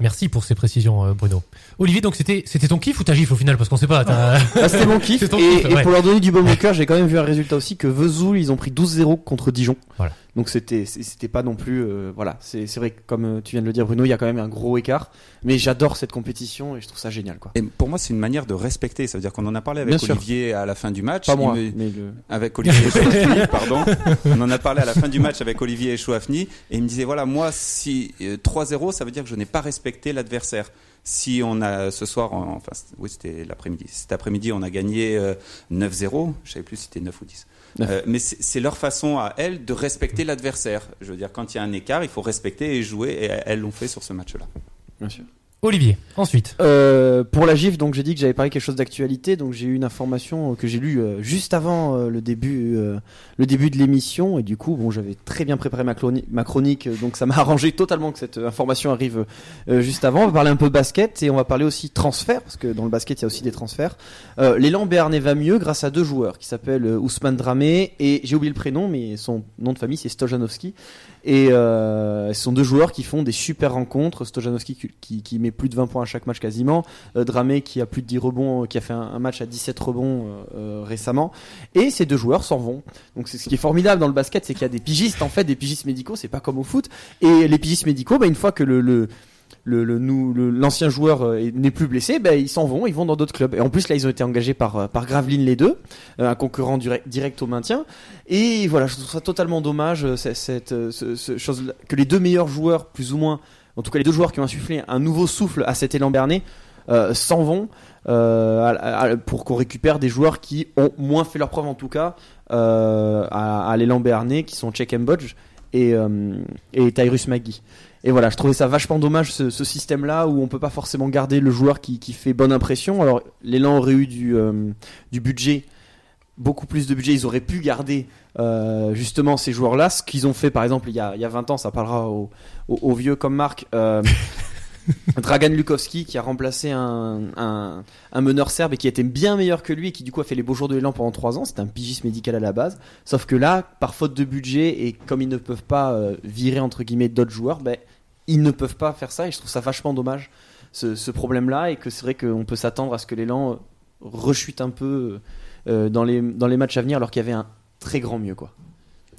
Merci pour ces précisions, euh, Bruno. Olivier, donc c'était c'était ton kiff ou ta gifle au final? Parce qu'on sait pas. t'as- Ah, c'était mon kiff. Et, kiff, et ouais. pour leur donner du baume au cœur, j'ai quand même vu un résultat aussi que Vesoul, ils ont pris 12-0 contre Dijon. Voilà. Donc c'était c'était pas non plus euh, voilà, c'est c'est vrai que comme euh, tu viens de le dire Bruno, il y a quand même un gros écart, mais j'adore cette compétition et je trouve ça génial quoi. Et pour moi, c'est une manière de respecter. Ça veut dire qu'on en a parlé avec Bien sûr. Olivier à la fin du match. Pas moi, me- mais le avec Olivier Chouafny, pardon. On en a parlé à la fin du match avec Olivier Chouafny et il me disait voilà, moi si euh, 3-0, ça veut dire que je n'ai pas respecté l'adversaire. Si on a ce soir, en- enfin oui c'était l'après-midi, cet après-midi on a gagné euh, 9-0, je savais plus si c'était 9 ou 10. Neuf. Euh, mais c'est c'est leur façon à elles de respecter l'adversaire. Je veux dire, quand il y a un écart, il faut respecter et jouer et elles l'ont fait sur ce match-là. bien sûr. Olivier, ensuite. Euh, pour la GIF, donc j'ai dit que j'avais parlé quelque chose d'actualité, donc j'ai eu une information euh, que j'ai lue euh, juste avant le début, le début de l'émission, et du coup, bon, j'avais très bien préparé ma, chroni- ma chronique, donc ça m'a arrangé totalement que cette information arrive juste avant. On va parler un peu basket et on va parler aussi transfert, parce que dans le basket il y a aussi des transferts. L'élan Béarnais va mieux grâce à deux joueurs qui s'appellent Ousmane Dramé et j'ai oublié le prénom, mais son nom de famille c'est Stojanowski. Et ce sont deux joueurs qui font des super rencontres. Stojanowski qui, qui, qui met plus de 20 points à chaque match quasiment. Euh, Dramé qui a plus de 10 rebonds, euh, qui a fait un, match à 17 rebonds euh, récemment. Et ces deux joueurs s'en vont. Donc c'est ce qui est formidable dans le basket, c'est qu'il y a des pigistes en fait, des pigistes médicaux. C'est pas comme au foot. Et les pigistes médicaux, bah, une fois que l'ancien joueur est- n'est plus blessé, ben ils s'en vont, ils vont dans d'autres clubs. Et en plus là, ils ont été engagés par par Gravelines les deux, un concurrent direct, au maintien. Et voilà, je trouve ça totalement dommage cette, que les deux meilleurs joueurs, plus ou moins, en tout cas les deux joueurs qui ont insufflé un nouveau souffle à cet élan Bernet, euh, s'en vont euh, pour qu'on récupère des joueurs qui ont moins fait leur preuve en tout cas euh, à, l'élan Bernet, qui sont Check and Bodge et, et Tyrus Maggie. Et voilà, je trouvais ça vachement dommage ce, système-là où on peut pas forcément garder le joueur qui, fait bonne impression. Alors l'élan aurait eu du budget, beaucoup plus de budget, ils auraient pu garder euh, justement ces joueurs-là. Ce qu'ils ont fait par exemple il y a, il y a 20 ans, ça parlera aux aux vieux comme Marc. euh, Dragan Lukowski qui a remplacé un, un, un meneur serbe et qui était bien meilleur que lui et qui du coup a fait les beaux jours de l'élan pendant 3 ans. C'était un pigiste médical à la base. Sauf que là, par faute de budget et comme ils ne peuvent pas euh, virer entre guillemets d'autres joueurs, ben, ils ne peuvent pas faire ça et je trouve ça vachement dommage ce, ce problème-là et que c'est vrai qu'on peut s'attendre à ce que l'élan rechute un peu euh, dans, les, dans les matchs à venir alors qu'il y avait un très grand mieux quoi.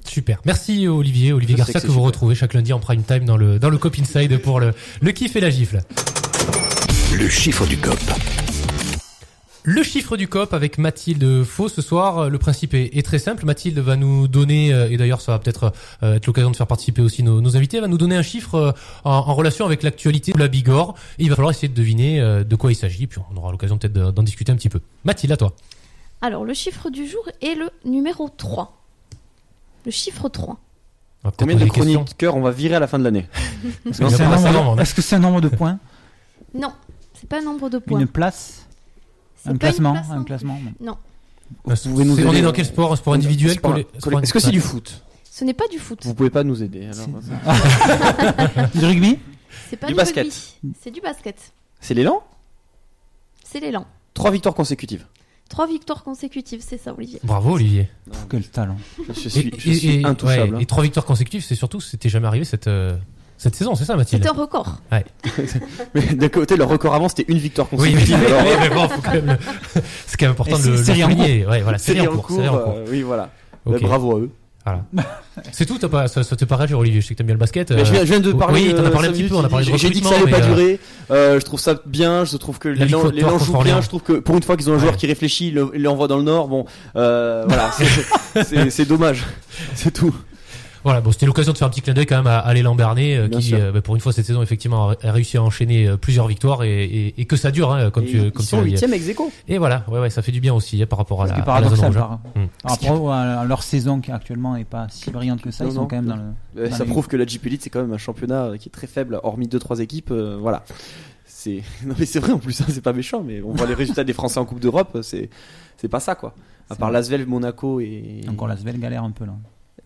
Super. Merci Olivier, Olivier Je Garcia que vous super. retrouvez chaque lundi en prime time dans le dans le Cop Inside pour le le kiff et la gifle. Le chiffre du COP. Le chiffre du COP avec Mathilde Faux ce soir. Le principe est, est très simple. Mathilde va nous donner, euh, et d'ailleurs ça va peut-être euh, être l'occasion de faire participer aussi nos, nos invités, elle va nous donner un chiffre euh, en, en relation avec l'actualité de la Bigorre. Et il va falloir essayer de deviner euh, de quoi il s'agit, puis on aura l'occasion peut-être de- d'en discuter un petit peu. Mathilde, à toi. Alors, le chiffre du jour est le numéro 3. Le chiffre 3. On va peut-être Combien de chroniqueurs on va virer à la fin de l'année Est-ce Non, que c'est un, nombre- un de points Non, c'est pas un nombre de points. Une place Un une classement place, Un non. classement Non, Euh, Vous pouvez nous c'est- on aider est dans quel sport Un sport individuel Est-ce que c'est du foot ce n'est pas du foot. Vous pouvez pas nous aider alors. Du rugby C'est pas Du du, basket. rugby. C'est du basket. C'est l'élan C'est l'élan. Trois victoires consécutives. Trois victoires consécutives, c'est ça, Olivier. Bravo Olivier. Quel talent. Je suis, Et, je et- suis et- intouchable. ouais, hein. et trois victoires consécutives, c'est surtout c'était jamais arrivé cette euh, cette saison, c'est ça Mathilde C'est un record. Mais d'un côté, le record avant c'était une victoire Oui, mais, consécutive. alors, mais- mais bon, faut quand même le- c'est quand même important de le, en souligner. Ouais, voilà, c'est série en en cours. en cours. euh, oui, voilà. Bah, bravo à eux. Voilà. C'est tout, t'as pas, ça, ça te paraît réagir, Olivier. Je sais que t'aimes bien le basket. Mais je, viens, je viens de euh, parler. Oui, t'en as euh, parlé un petit peu. On a parlé de J'ai dit que ça allait pas euh, durer. Euh, je trouve ça bien. Je trouve que La l'élan victoire l'élan contre joue Orléans. bien. Je trouve que pour une fois qu'ils ont un joueur qui réfléchit, il le- il l'envoie dans le nord. Bon, euh, voilà, c'est dommage. C'est tout. Voilà, bon, c'était l'occasion de faire un petit clin d'œil quand même à, à l'élan Bernet, euh, qui, euh, bah, pour une fois cette saison, effectivement, a, réussi à enchaîner euh, plusieurs victoires et, et, et que ça dure, hein, comme Et tu, ils comme tu sont l'as dit. Et voilà, ouais, ouais, ça fait du bien aussi hein, par rapport à la, à zone rouge. par, Mm. par rapport à, leur saison qui actuellement est pas si brillante que ça. Non, ils sont non. quand même dans le. Euh, Dans Ça les- prouve que la JP Elite c'est quand même un championnat qui est très faible, hormis deux trois équipes. euh, voilà. C'est non mais c'est vrai en plus, hein, c'est pas méchant, mais on voit les résultats des Français en Coupe d'Europe, c'est c'est pas ça quoi. À part. Lasvel, Monaco et Encore la Svel galère un peu là.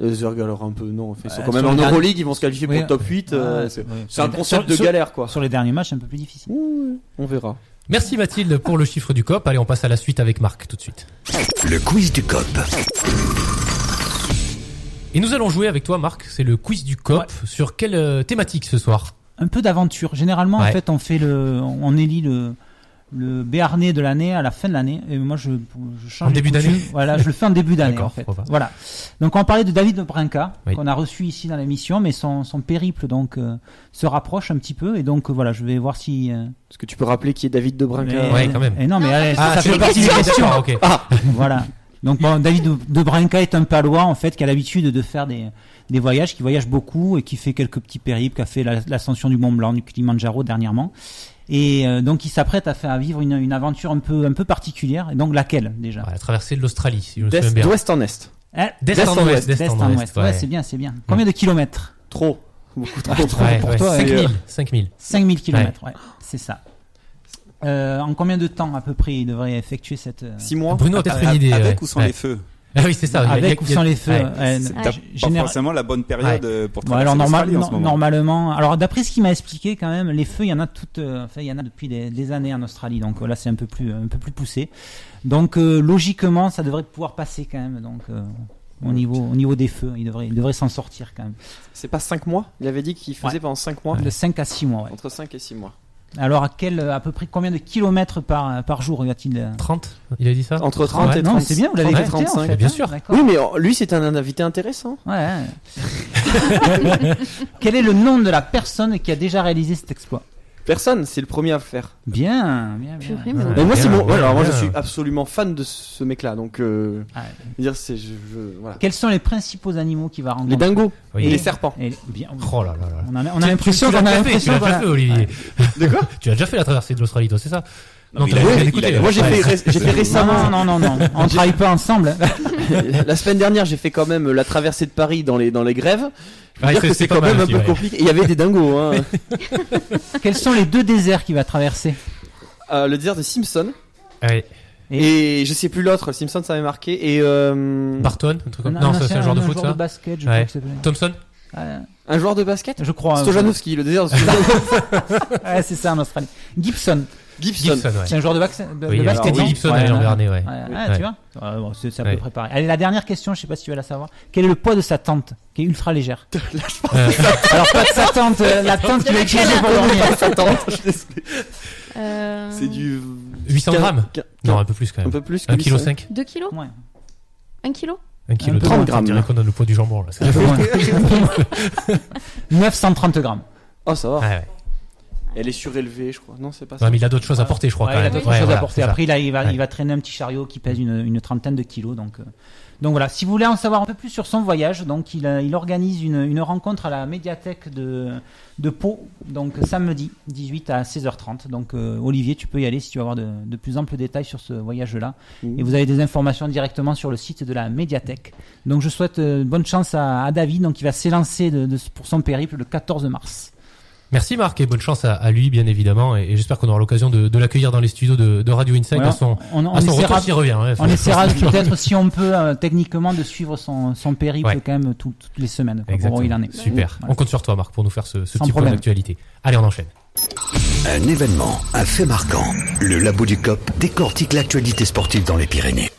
Euh, Zurg, alors un peu non, en fait, ils sont quand même sur en Euroleague, ils vont se qualifier pour le top 8. euh, Ouais, c'est ouais. c'est un Sur- concept de sur- galère quoi. Sur les derniers matchs, un peu plus difficile. Ouh, on verra. Merci Mathilde pour le chiffre du COP. Allez, on passe à la suite avec Marc tout de suite. Le quiz du COP. Et nous allons jouer avec toi, Marc. C'est le quiz du COP. Sur quelle euh, thématique ce soir? Un peu d'aventure. Généralement, en fait, on fait le, on élit le, le béarnais de l'année à la fin de l'année. Et moi, je, je change. En début d'année Voilà, je le fais en début d'année, D'accord, en fait. Voilà. Donc, on parler de David Brinca, Oui. qu'on a reçu ici dans l'émission, mais son, son périple, donc, euh, se rapproche un petit peu. Et donc, euh, voilà, je vais voir si, euh, Est-ce que tu peux rappeler qui est David de Brinca Ouais, quand même. Et non, mais allez, Ah, ça fait partie des questions. D'accord, ok. Voilà. Donc bon, David de, Brinca est un palois en fait qui a l'habitude de faire des, des voyages, qui voyage beaucoup et qui fait quelques petits périples, qui a fait la- l'ascension du Mont Blanc, du Kilimanjaro dernièrement. Et euh, donc il s'apprête à faire vivre une, une aventure un peu un peu particulière. Et donc laquelle déjà? Ouais, la traversée de l'Australie, si je me souviens bien. D'ouest en est. Hein? D'est en ouest, d'est en ouest. Ouais, ouais. c'est bien, c'est bien. Combien de kilomètres? Trop. Beaucoup trop. Ouais, pour ouais, toi, 5000, euh, 5000. 5000 kilomètres, ouais, c'est ça. Euh, en combien de temps à peu près il devrait effectuer cette euh, 6 mois. Bruno a peut-être une Avec- idée. Avec ouais. ou sans Ouais. les feux? Ah oui, c'est ça. a- avec ou sans les feux ouais. euh, pas général- forcément la bonne période euh, pour Bon, traverser alors normal- l'Australie en ce moment. normalement, alors d'après ce qu'il m'a expliqué quand même, les feux, il y en a toutes, euh, enfin il y en a depuis des, des années en Australie, donc là c'est un peu plus un peu plus poussé. Donc euh, logiquement, ça devrait pouvoir passer quand même. Donc euh, au niveau au niveau des feux, il devrait il devrait s'en sortir quand même. C'est pas 5 mois? Il avait dit qu'il faisait Ouais. pendant 5 mois. De 5 à 6 mois. Ouais. Entre 5 et 6 mois. Alors à quel à peu près combien de kilomètres par par jour euh, 30 Il a dit ça Entre 30 Ouais. et Non, 30. mais c'est bien, vous l'avez 30 et écouté, en 35. fait, Bien hein, sûr. Oui, mais euh, lui, c'est un invité intéressant. Ouais. Quel est le nom de la personne qui a déjà réalisé cet exploit? Personne, c'est le premier à le faire. Bien, bien, bien. Purée, mais moi, bien, c'est bien, ouais, alors moi, je bien. suis absolument fan de ce mec-là. Donc, euh, Ah, dire, c'est. Je, je- voilà. Quels sont les principaux animaux qui va rencontrer Les dingos Oui. et les serpents. Et bien, Oh là là là. on a, on a l'impression Tu qu'on l'as a déjà fait, tu l'impression l'as qu'on déjà a- fait, Olivier. De quoi? Tu as déjà fait la traversée de l'Australie, toi, c'est ça? Non, écouté, ouais. Moi, j'ai fait, récemment. Non, non, non, non, on travaille pas ensemble. la semaine dernière, j'ai fait quand même la traversée de Paris dans les, dans les grèves. Je Ouais, dire que c'est quand même un peu ouais. compliqué. Et il y avait des dingos. Hein. Quels sont les deux déserts qu'il va traverser Euh, le désert de Simpson. Ouais. Et je sais plus l'autre, Simpson ça m'avait marqué. Et euh, Barton, un truc comme Non, ça c'est un genre de un foot, joueur ça de basket, je Ouais. crois que. Thompson un joueur de basket Je crois. Stojanowski, le désert de Stojanowski. Ouais, c'est ça en Australie. Gibson, Gibson. Gibson, ouais. c'est un joueur de, bac- de, Oui, de alors, basket. oui, Gibson Ouais, allait en ouais. Vernet, ouais. Tu vois Ouais, bon, C'est c'est à peu Ouais. près pareil. Allez, la dernière question, je sais pas si tu vas la savoir. Quel est le poids de sa tente qui est ultra légère Euh, Alors pas de sa tente, euh, la tente qu'il va utiliser pour dormir. Sa tente, je. Euh, C'est du 800 grammes Non, un peu plus quand un même. peu plus que 1 lui, kg ça. 5 2 kilos Ouais. 1 kilo 1 kg peu 30 moins. grammes. On dirait qu'on donne le poids du jambon là. C'est- Un peu moins. 930 grammes. Oh, ça va. Ouais, ouais. Elle est surélevée, je crois. Non, c'est pas ça. Ouais, mais il a d'autres choses à porter, je crois Ouais, quand il a d'autres Ouais, choses voilà, à porter. Après, là, il va, Ouais. il va traîner un petit chariot qui pèse une, une trentaine de kilos. Donc, euh, donc voilà. Si vous voulez en savoir un peu plus sur son voyage, donc il, euh, il organise une, une rencontre à la médiathèque de, de Pau, donc samedi 18 à 16h30. Donc euh, Olivier, tu peux y aller si tu veux avoir de, de plus amples détails sur ce voyage-là. Mmh. Et vous avez des informations directement sur le site de la médiathèque. Donc je souhaite euh, bonne chance à, à David, donc il va s'élancer de, de- pour son périple le 14 mars. Merci Marc et bonne chance à, à lui bien évidemment et, et j'espère qu'on aura l'occasion de, de l'accueillir dans les studios de, de Radio à son, On, on à son essaiera- retour s'il revient. ouais. On essaiera peut-être si on peut euh, techniquement de suivre son, son périple Ouais. quand même tout- toutes les semaines quoi, pour où il en est. Super. Voilà. On compte sur toi Marc pour nous faire ce, petit point d'actualité. Allez on enchaîne. Un événement, un fait marquant. Le Labo du COP décortique l'actualité sportive dans les Pyrénées.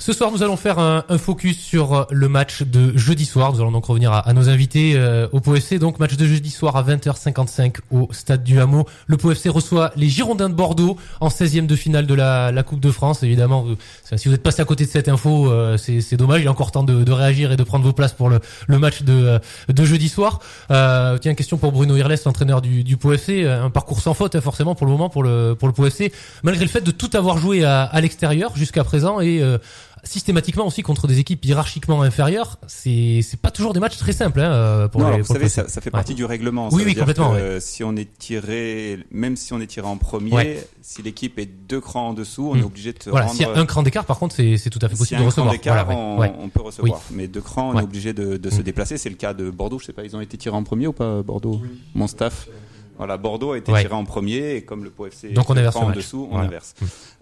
Ce soir, nous allons faire un, focus sur euh, le match de jeudi soir. Nous allons donc revenir à, nos invités euh, au POFC. Donc, match de jeudi soir à 20h55 au Stade du Hameau. Le POFC reçoit les Girondins de Bordeaux en 16e de finale de la, Coupe de France. Évidemment, si vous êtes passé à côté de cette info, euh, c'est dommage. Il est encore temps de, réagir et de prendre vos places pour le, match de, euh, de jeudi soir. Tiens, question pour Bruno Irles, l'entraîneur du, du POFC. Un parcours sans faute, hein, forcément, pour le moment, pour le, pour le POFC. Malgré le fait de tout avoir joué à, à l'extérieur jusqu'à présent et systématiquement aussi contre des équipes hiérarchiquement inférieures, c'est c'est pas toujours des matchs très simples hein, euh, pour non, les alors, vous pour savez, ça, ça fait Ouais. partie du règlement. Oui, Ça oui, complètement, que, ouais. Si on est tiré, même si on est tiré en premier, Ouais. si l'équipe est deux crans en dessous, on est Mm. obligé de se Voilà, rendre. s'il y a un cran d'écart, par contre, c'est c'est tout à fait possible de un cran recevoir. d'écart, Voilà, ouais. on, Ouais. on peut recevoir. Mais deux crans, on Ouais. est obligé de, de se Mm. déplacer. C'est le cas de Bordeaux. Je sais pas, ils ont été tirés en premier ou pas, Bordeaux? Mon staff. Voilà, Bordeaux a été Ouais. tiré en premier et comme le Donc on crans le en match. dessous, on Voilà. inverse.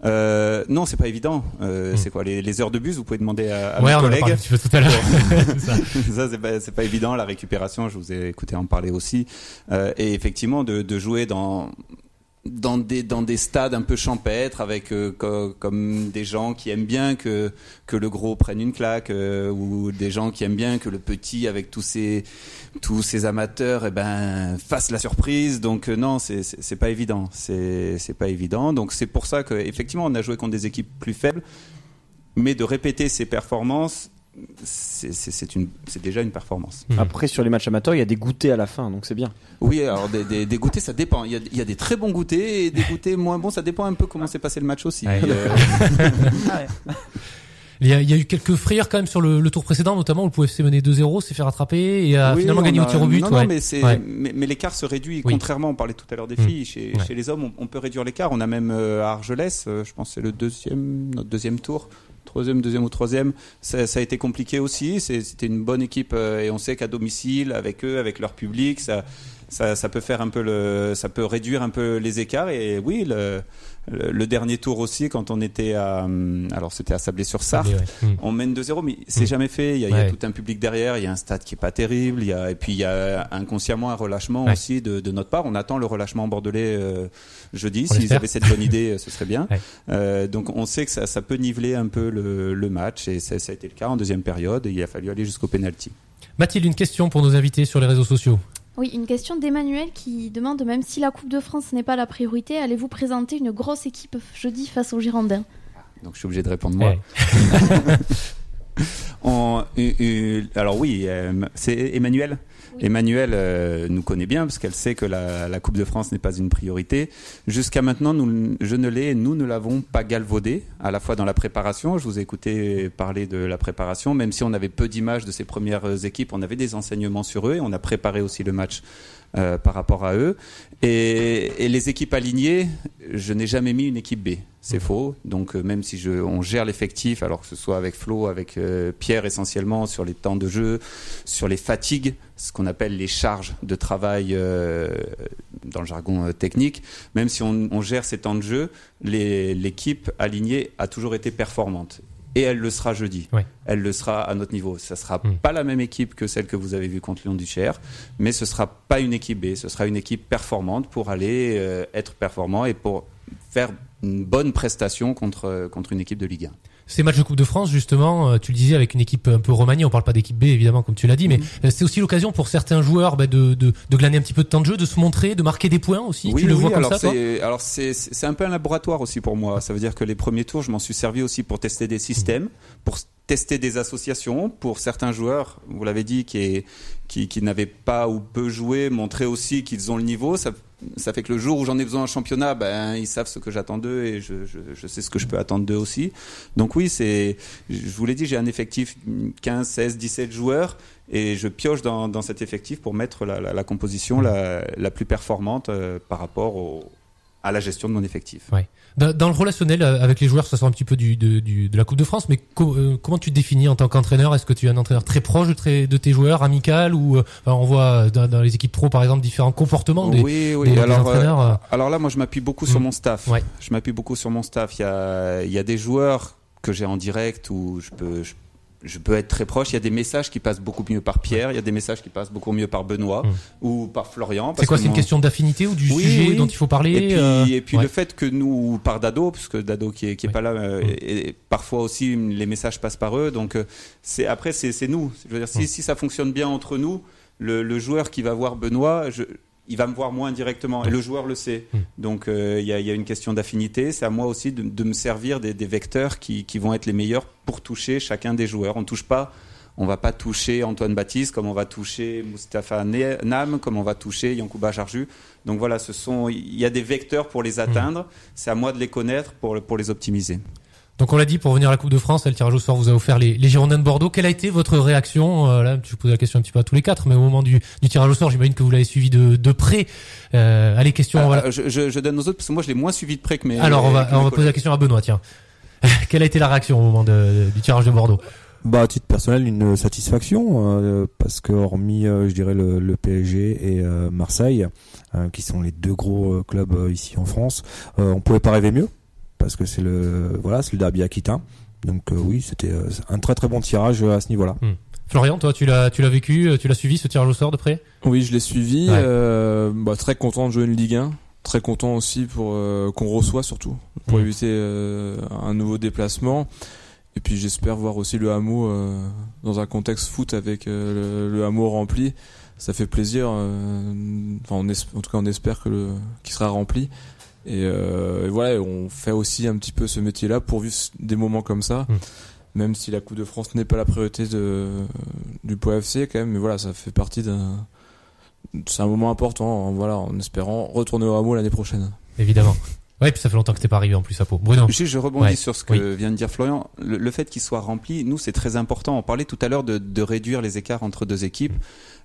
Euh, non, c'est pas évident. Euh, Mm. C'est quoi les, les heures de bus Vous pouvez demander à, à Ouais, mes on en a collègues. un petit peu tout à l'heure. Ça. ça c'est pas pas évident la récupération je vous ai écouté en parler aussi Euh, et effectivement de, de jouer dans dans des dans des stades un peu champêtres avec euh, co- comme des gens qui aiment bien que que le gros prenne une claque euh, ou des gens qui aiment bien que le petit avec tous ses tous ces amateurs eh ben fasse la surprise. Donc euh, non c'est pas évident. C'est c'est pas évident. Donc c'est pour ça que effectivement on a joué contre des équipes plus faibles. Mais de répéter ces performances c'est déjà une performance Mhm. Après, sur les matchs amateurs, il y a des goûters à la fin, donc c'est bien. oui, alors des, des, des goûters, ça dépend. Il y, a, il y a des très bons goûters et des goûters moins bons. Ça dépend un peu comment s'est passé le match aussi. Ouais. Euh, Il y, a, il y a eu quelques frayeurs quand même sur le, le tour précédent, notamment où le PFC menait 2-0, s'est fait rattraper et a oui, finalement gagné a- au tir au but. Non, non, mais, c'est- Ouais. mais, mais l'écart se réduit. Oui. Contrairement, on parlait tout à l'heure des Mm. filles. Chez, Ouais. chez les hommes, on, on peut réduire l'écart. On a même euh, à Argelès, euh, je pense que c'est le deuxième, notre deuxième tour. Troisième, deuxième ou troisième, ça, ça a été compliqué aussi. C'était une bonne équipe euh, et on sait qu'à domicile, avec eux, avec leur public, ça, ça, ça peut faire un peu le, ça peut réduire un peu les écarts. Et oui, le, le, le dernier tour aussi, quand on était à, hum, alors c'était à Sablé-sur-Sarthe, Ouais. Mm. on mène 2-0, mais c'est Mm. jamais fait. Il y, a, il y a tout un public derrière, il y a un stade qui est pas terrible, il y a, et puis il y a inconsciemment un relâchement Ouais. aussi de, de notre part. On attend le relâchement bordelais euh, jeudi. S'ils avaient cette bonne idée, euh, ce serait bien. Euh, donc on sait que ça, ça peut niveler un peu le, le match, et ça, ça a été le cas en deuxième période. Et il a fallu aller jusqu'au penalty. Mathilde, une question pour nos invités sur les réseaux sociaux. Oui, une question d'Emmanuel qui demande même si la Coupe de France n'est pas la priorité, allez-vous présenter une grosse équipe jeudi face aux Girondins? Donc je suis obligé de répondre moi. Ouais. On- euh, euh, alors oui, euh, c'est Emmanuel? Emmanuel euh, nous connaît bien parce qu'elle sait que la, la Coupe de France n'est pas une priorité. Jusqu'à maintenant, nous, je ne l'ai, nous ne l'avons pas galvaudé, à la fois dans la préparation. Je vous ai écouté parler de la préparation, même si on avait peu d'images de ces premières équipes, on avait des enseignements sur eux et on a préparé aussi le match euh, par rapport à eux. Et, et les équipes alignées, je n'ai jamais mis une équipe B. C'est faux. Donc euh, même si je, on gère l'effectif, alors que ce soit avec Flo, avec euh, Pierre essentiellement sur les temps de jeu, sur les fatigues, ce qu'on appelle les charges de travail euh, dans le jargon technique, même si on, on gère ces temps de jeu, l'équipe alignée a toujours été performante. Et elle le sera jeudi. Ouais. Elle le sera à notre niveau. Ça sera Mm. pas la même équipe que celle que vous avez vue contre Lyon du Cher, mais ce sera pas une équipe B. Ce sera une équipe performante pour aller euh, être performant et pour faire une bonne prestation contre, contre une équipe de Ligue 1. Ces matchs de Coupe de France, justement, euh, tu le disais avec une équipe un peu remaniée, on parle pas d'équipe B évidemment comme tu l'as dit, mais euh, c'est aussi l'occasion pour certains joueurs bah, de, de, de glaner un petit peu de temps de jeu, de se montrer, de marquer des points aussi. tu le vois comme alors ça, toi? alors c'est, c'est un peu un laboratoire aussi pour moi. Ça veut dire que les premiers tours, je m'en suis servi aussi pour tester des systèmes, pour tester des associations, pour certains joueurs, vous l'avez dit, qui, qui, qui n'avaient pas ou peu joué, montrer aussi qu'ils ont le niveau. Ça, ça fait que le jour où j'en ai besoin en championnat, ben ils savent ce que j'attends d'eux et je, je, je sais ce que je peux attendre d'eux aussi. Donc oui, c'est, je vous l'ai dit, j'ai un effectif 15, 16, 17 joueurs et je pioche dans, dans cet effectif pour mettre la, la, la composition la, la plus performante euh, par rapport au, à la gestion de mon effectif. Dans, dans le relationnel euh, avec les joueurs, ça sort un petit peu du, de, du- de la Coupe de France, mais co- euh, comment tu te définis en tant qu'entraîneur? Est-ce que tu es un entraîneur très proche de, très- de tes joueurs, amical, ou euh, on voit dans, dans les équipes pro par exemple différents comportements des, oui, oui. des- alors, euh, entraîneurs euh, alors là, moi, je m'appuie beaucoup sur Mm. mon staff. Ouais. Je m'appuie beaucoup sur mon staff. Il y a, il y a des joueurs que j'ai en direct où je peux, je, je peux être très proche. Il y a des messages qui passent beaucoup mieux par Pierre. Il y a des messages qui passent beaucoup mieux par Benoît Mm. ou par Florian. C'est parce quoi que C'est une question d'affinité ou du Oui, sujet oui. dont il faut parler Et puis, euh, et puis ouais. le fait que nous, par Dado, puisque Dado qui est, qui est Oui. pas là, euh, et, et parfois aussi les messages passent par eux. Donc euh, c'est après c'est nous. Je veux dire si, Mm. si ça fonctionne bien entre nous, le, le joueur qui va voir Benoît, je, il va me voir moins directement et le joueur le sait. Mm. Donc euh, il y, a, il y a une question d'affinité. C'est à moi aussi de, de me servir des, des vecteurs qui, qui vont être les meilleurs pour toucher chacun des joueurs. On touche pas. On va pas toucher Antoine Baptiste comme on va toucher Mustapha Ne- Nam, comme on va toucher Yankouba Jarju. Donc voilà, ce sont, il y a des vecteurs pour les atteindre. C'est à moi de les connaître pour, pour les optimiser. Donc on l'a dit pour venir à la Coupe de France, le tirage au sort vous a offert les, les Girondins de Bordeaux. Quelle a été votre réaction euh, Là, je pose la question un petit peu à tous les quatre, mais au moment du, du tirage au sort, j'imagine que vous l'avez suivi de, de près. Euh, allez, question. Ah, voilà. je, je- je donne aux autres parce que moi je l'ai moins suivi de près que mes. Alors on va, on poser la question à Benoît. Tiens, quelle a été la réaction au moment de- du tirage de Bordeaux? Bah, à titre personnel, une satisfaction euh, parce que hormis, euh, je dirais le, le PSG et euh, Marseille, euh, qui sont les deux gros euh, clubs euh, ici en France, euh, on pouvait pas rêver mieux parce que c'est le voilà, c'est le derby aquitain. Donc euh, oui, c'était euh, un très très bon tirage à ce niveau-là. Florian, toi, tu l'as, tu l'as vécu, euh, tu l'as suivi ce tirage au sort de près? Oui, je l'ai suivi. Ouais. euh, bah, très content de jouer une Ligue 1. très content aussi pour euh, qu'on reçoit surtout pour Mhm. éviter euh, un nouveau déplacement. Et puis j'espère voir aussi le hameau euh, dans un contexte foot avec euh, le, le hameau rempli. Ça fait plaisir. euh, enfin, on es- en tout cas, on espère que le qu'il sera rempli. Et, euh, et voilà, on fait aussi un petit peu ce métier-là pour vivre des moments comme ça. Mhm. Même si la Coupe de France n'est pas la priorité de, du POFC quand même, mais voilà, ça fait partie d'un. C'est un moment important, voilà, en espérant retourner au hameau l'année prochaine. Évidemment. Ouais, puis ça fait longtemps que t'es pas arrivé en plus à Pau. Bruno. Juste, je rebondis Ouais, sur ce que oui. vient de dire Florian. Le, le fait qu'il soit rempli, nous, c'est très important. On parlait tout à l'heure de, de réduire les écarts entre deux équipes.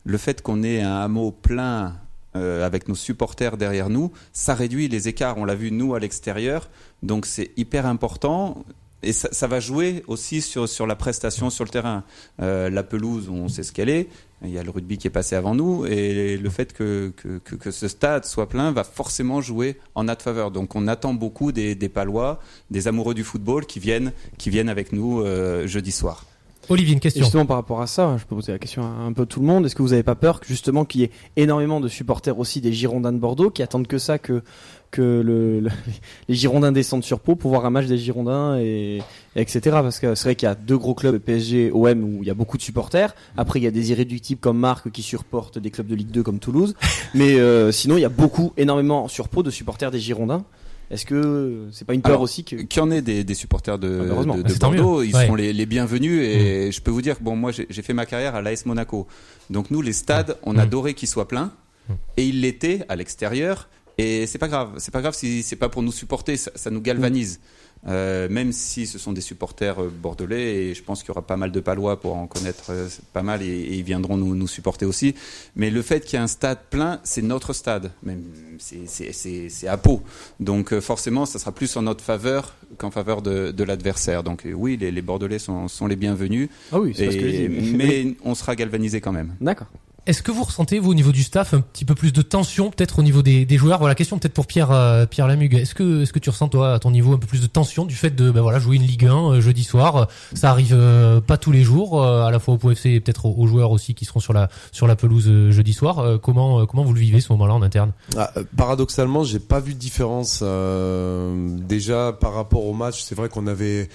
Le fait qu'on ait un hameau plein euh, avec nos supporters derrière nous, ça réduit les écarts. On l'a vu, nous, à l'extérieur. Donc, c'est hyper important. Et ça, ça va jouer aussi sur, sur la prestation sur le terrain. Euh, la pelouse, on sait ce qu'elle est. Il y a le rugby qui est passé avant nous. Et le fait que, que, que, ce stade soit plein va forcément jouer en notre faveur. Donc on attend beaucoup des, des Palois, des amoureux du football qui viennent, qui viennent avec nous euh, jeudi soir. Olivier, une Et question. justement par rapport à ça, je peux poser la question à un peu tout le monde. Est-ce que vous n'avez pas peur que justement qu'il y ait énormément de supporters aussi des Girondins de Bordeaux qui attendent que ça, que que le, le- les Girondins descendent sur Pau pour voir un match des Girondins et, et etc. Parce que c'est vrai qu'il y a deux gros clubs PSG, OM où il y a beaucoup de supporters. Après il y a des irréductibles comme Marc qui supportent des clubs de Ligue 2 comme Toulouse. Mais euh, sinon il y a beaucoup, énormément sur Pau de supporters des Girondins. Est-ce que c'est pas une peur Alors, aussi que Qu'il y en ait des, des supporters de, Ah, de, Bordeaux, ils Ouais. seront les, les bienvenus. Et je peux vous dire que bon, moi j'ai j'ai fait ma carrière à l'AS Monaco. Donc nous, les stades, on Mm. adorait qu'ils soient pleins. Mm. Et ils l'étaient à l'extérieur. Et c'est pas grave. C'est pas grave si c'est pas pour nous supporter. Ça, ça nous galvanise. Euh, même si ce sont des supporters euh, bordelais, et je pense qu'il y aura pas mal de palois pour en connaître euh, pas mal, et, et ils viendront nous, nous supporter aussi. Mais le fait qu'il y ait un stade plein, c'est notre stade, même c'est- c'est c'est- c'est à Pau. Donc euh, forcément, ça sera plus en notre faveur qu'en faveur de, de l'adversaire. Donc oui, les, les Bordelais sont, sont les bienvenus, Ah oui, c'est pas ce que je et- dis. mais on sera galvanisé quand même. D'accord. Est-ce que vous ressentez, vous, au niveau du staff, un petit peu plus de tension, peut-être au niveau des, joueurs? Voilà, question peut-être pour Pierre, euh, Pierre Lamugue. Est-ce que, est-ce que tu ressens, toi, à ton niveau, un peu plus de tension du fait de ben voilà, jouer une Ligue 1 euh, jeudi soir? Ça arrive euh, pas tous les jours, à la fois au POFC et peut-être aux, joueurs aussi qui seront sur la, sur la pelouse jeudi soir. Comment, comment vous le vivez ce moment-là en interne? Ah, paradoxalement, j'ai pas vu de différence. déjà par rapport au match, c'est vrai qu'on avait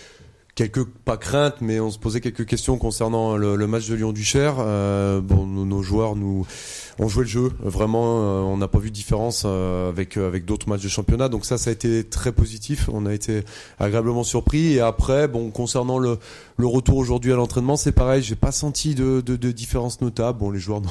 quelques pas craintes, mais on se posait quelques questions concernant le, le match de Lyon-Duchère. Euh, bon, nos, nos joueurs nous ont joué le jeu. Vraiment, euh, on n'a pas vu de différence euh, avec avec d'autres matchs de championnat. Donc ça, ça a été très positif. On a été agréablement surpris. Et après, bon, concernant le le retour aujourd'hui à l'entraînement, c'est pareil. J'ai pas senti de, de, de différence notable. Bon, les joueurs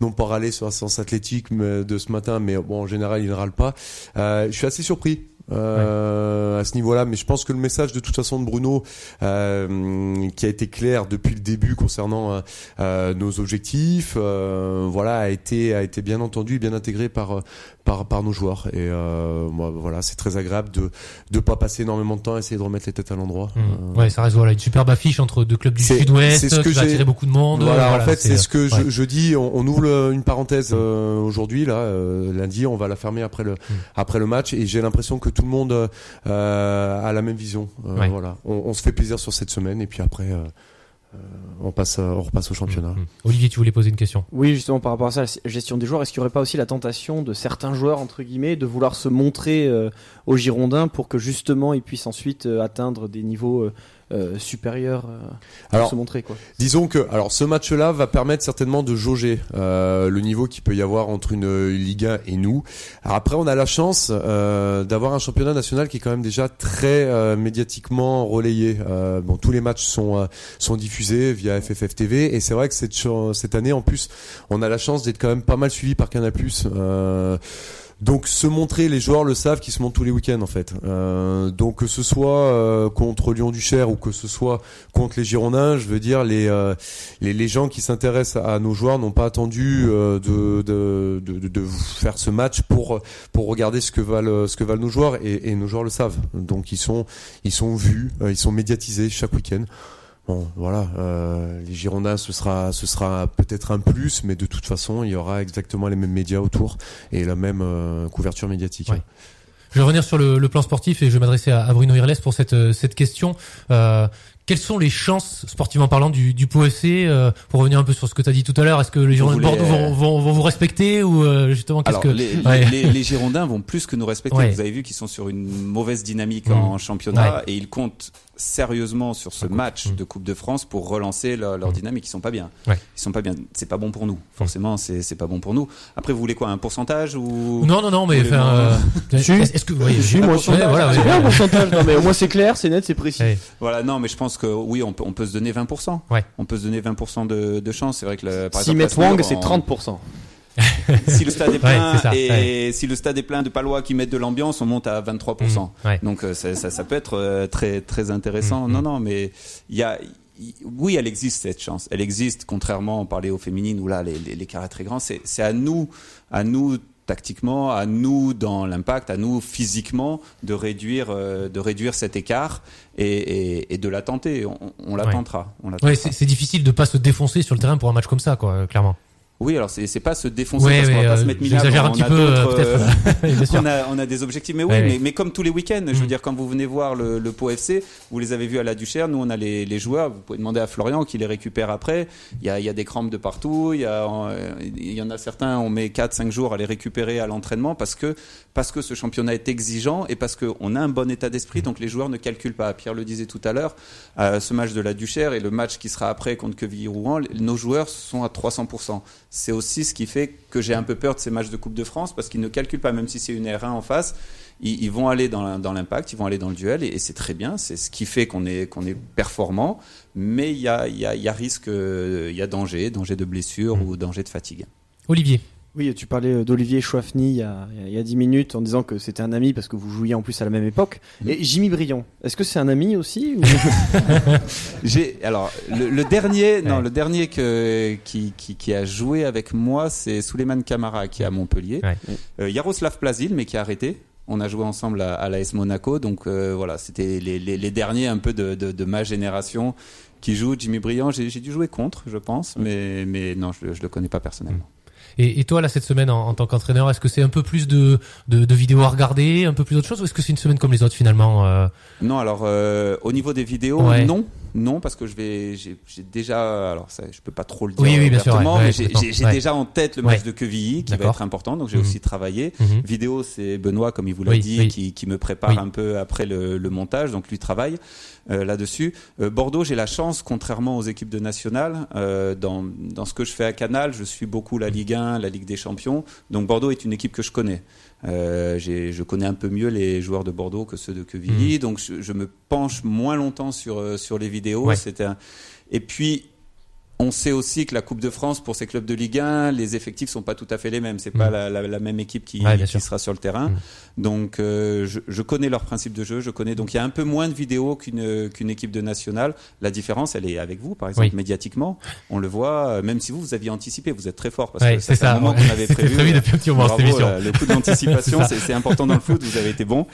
n'ont- pas râlé sur la séance athlétique de ce matin, mais bon, en général, ils ne râlent pas. Euh, je suis assez surpris. Euh, à ce niveau-là, mais je pense que le message de toute façon de Bruno, euh, qui a été clair depuis le début concernant euh, euh, nos objectifs, euh, voilà, a été a été bien entendu, bien intégré par par par nos joueurs. Et euh, moi, voilà, c'est très agréable de de pas passer énormément de temps à essayer de remettre les têtes à l'endroit. Hum. Euh, Ouais, ça reste voilà, une superbe affiche entre deux clubs du Sud-Ouest, c'est ce que qui va j'ai- attirer beaucoup de monde. Voilà, Euh, en fait, c'est ce que ouais. je, je dis. On, on ouvre le- une parenthèse euh, aujourd'hui, là, euh, lundi. On va la fermer après le après le match, et j'ai l'impression que tout le monde euh, a la même vision. Euh, Ouais. Voilà, on, on se fait plaisir sur cette semaine, et puis après, euh, euh, on passe, euh, on repasse au championnat. Hum. Olivier, tu voulais poser une question Oui, justement, par rapport à ça, la gestion des joueurs, est-ce qu'il n'y aurait pas aussi la tentation de certains joueurs, entre guillemets, de vouloir se montrer euh, aux Girondins pour que justement ils puissent ensuite euh, atteindre des niveaux euh, euh, supérieurs euh, pour Alors, se montrer quoi Disons que alors ce match-là va permettre certainement de jauger euh, le niveau qu'il peut y avoir entre une, une Ligue 1 et nous. Alors après, on a la chance euh, d'avoir un championnat national qui est quand même déjà très euh, médiatiquement relayé. Euh, bon, tous les matchs sont euh, sont diffusés via FFF TV et c'est vrai que cette cette année en plus, on a la chance d'être quand même pas mal suivi par Canal+. Euh, donc se montrer, les joueurs le savent, qui se montrent tous les week-ends en fait. Euh, donc que ce soit euh, contre Lyon-Duchère ou que ce soit contre les Girondins, je veux dire les euh, les, gens qui s'intéressent à nos joueurs n'ont pas attendu euh, de, de, de, faire ce match pour pour regarder ce que valent ce que valent nos joueurs et, et nos joueurs le savent. Donc ils sont ils sont vus, ils sont médiatisés chaque week-end. Bon, voilà, euh, les Girondins, ce sera, ce sera peut-être un plus, mais de toute façon, il y aura exactement les mêmes médias autour et la même euh, couverture médiatique. Ouais. Je vais revenir sur le, le plan sportif et je vais m'adresser à, Bruno Irles pour cette, euh, cette question. Euh, Quelles sont les chances, sportivement parlant, du, du Pau FC euh, Pour revenir un peu sur ce que tu as dit tout à l'heure, est-ce que les Girondins de Bordeaux vont, vont, vont vous respecter ou euh, justement qu'est-ce que les, Ouais. les- les Girondins vont plus que nous respecter. Ouais. Vous avez vu qu'ils sont sur une mauvaise dynamique en championnat et ils comptent sérieusement sur ce match Mm. de Coupe de France pour relancer leur, leur Mm. dynamique. Ils sont pas bien. Ouais. Ils sont pas bien. C'est pas bon pour nous. Forcément, c'est c'est pas bon pour nous. Après, vous voulez quoi Un pourcentage ou Non, non, non, mais enfin, euh, est-ce que oui, moi, ouais, voilà, ouais, c'est bien un pourcentage. Non, mais au moins c'est clair, c'est net, c'est précis. Ouais. Voilà, non, mais je pense que oui, on peut, on peut se donner 20%. Ouais. On peut se donner 20% de, de chance. C'est vrai que le, par Si exemple, Wang, c'est on- 30%. Si le stade est Ouais, plein ça, et ouais. si le stade est plein de Palois qui mettent de l'ambiance, on monte à 23%. Mm, ouais. Donc euh, ça, ça, ça peut être euh, très très intéressant. Mm, Non mm. non, mais il y a oui, elle existe cette chance. Elle existe, contrairement on parlait aux féminines où là les- les- l'écart est très grand. C'est c'est à nous, à nous tactiquement, à nous dans l'impact, à nous physiquement de réduire euh, de réduire cet écart et, et, et de la tenter. On, on la Ouais. tentera. On la Ouais, tentera. c'est c'est difficile de pas se défoncer sur le terrain pour un match comme ça, quoi, euh, clairement. Oui, alors c'est pas se défoncer Ouais, parce qu'on mais va pas euh, se mettre minable. j'exagère un On petit a peu, euh, euh, on a, on a des objectifs, mais oui, Ouais, mais, comme tous les week-ends, je Mm. veux dire, quand vous venez voir le, le Pau FC, vous les avez vus à la Duchère, nous on a les, les joueurs, vous pouvez demander à Florian qui les récupère après, il y a, il y a des crampes de partout, il y, a, il y en a certains, on met 4-5 jours à les récupérer à l'entraînement parce que, parce que ce championnat est exigeant et parce qu'on a un bon état d'esprit, donc les joueurs ne calculent pas. Pierre le disait tout à l'heure, euh, ce match de la Duchère et le match qui sera après contre Quevilly-Rouen, nos joueurs sont à 300%. C'est aussi ce qui fait que j'ai un peu peur de ces matchs de Coupe de France parce qu'ils ne calculent pas, même si c'est une R1 en face, ils, ils vont aller dans l'impact, ils vont aller dans le duel et, et c'est très bien. C'est ce qui fait qu'on est, qu'on est performant, mais il y a, y, a, y a risque, euh, il y a danger, danger de blessure Mm. ou danger de fatigue. Olivier. Oui, tu parlais d'Olivier Chouafny il y, a, il y a 10 minutes en disant que c'était un ami parce que vous jouiez en plus à la même époque. Mm. Et Jimmy Briand, est-ce que c'est un ami aussi ou- J'ai alors le, le dernier, non, Ouais. le dernier que, qui, qui, qui a joué avec moi, c'est Souleymane Camara qui est à Montpellier. Ouais. Euh, Yaroslav Plazil, mais qui a arrêté. On a joué ensemble à, à l'AS Monaco, donc euh, voilà, c'était les, les, les derniers un peu de, de, de ma génération qui jouent. Jimmy Briand, j'ai dû jouer contre, je pense, mais, mais non, je, je le connais pas personnellement. Et, et toi, là, cette semaine, en, en tant qu'entraîneur, est-ce que c'est un peu plus de, de, de vidéos à regarder, un peu plus d'autre chose, ou est-ce que c'est une semaine comme les autres finalement euh, Non, alors euh, au niveau des vidéos, Ouais. non, non, parce que je vais, j'ai déjà, alors ça, je peux pas trop le dire Oui, oui, ouais, ouais, mais j'ai- ouais. déjà en tête le match de Quevilly qui va être important, donc j'ai Mhm. aussi travaillé. mhm. Vidéo, c'est Benoît, comme il vous l'a Oui, dit. Qui, qui me prépare un peu après le, le montage, donc lui travaille euh, là-dessus. Euh, Bordeaux, j'ai la chance, contrairement aux équipes de nationale, euh, dans, dans ce que je fais à Canal, je suis beaucoup la Ligue 1, la Ligue des Champions, donc Bordeaux est une équipe que je connais. Euh, je connais un peu mieux les joueurs de Bordeaux que ceux de Quevilly, donc je, je me penche moins longtemps sur, euh, sur les vidéos. Ouais. C'était un- Et puis, on sait aussi que la Coupe de France, pour ces clubs de Ligue 1, les effectifs sont pas tout à fait les mêmes. C'est pas Mm. la, la- la même équipe qui, Ouais, qui sera sur le terrain. Mm. Donc, euh, je, je connais leur principe de jeu. Je connais. Donc, il y a un peu moins de vidéos qu'une qu'une équipe de nationale. La différence, elle est avec vous, par exemple, Oui. médiatiquement. On le voit. euh, Même si vous, vous aviez anticipé, vous êtes très fort parce Ouais, que c'est fait un ça. moment ouais. qu'on avait prévu. prévu depuis un petit moment cette Bravo, émission. là, le coup d'anticipation, ça. c'est important dans le foot. Vous avez été bon.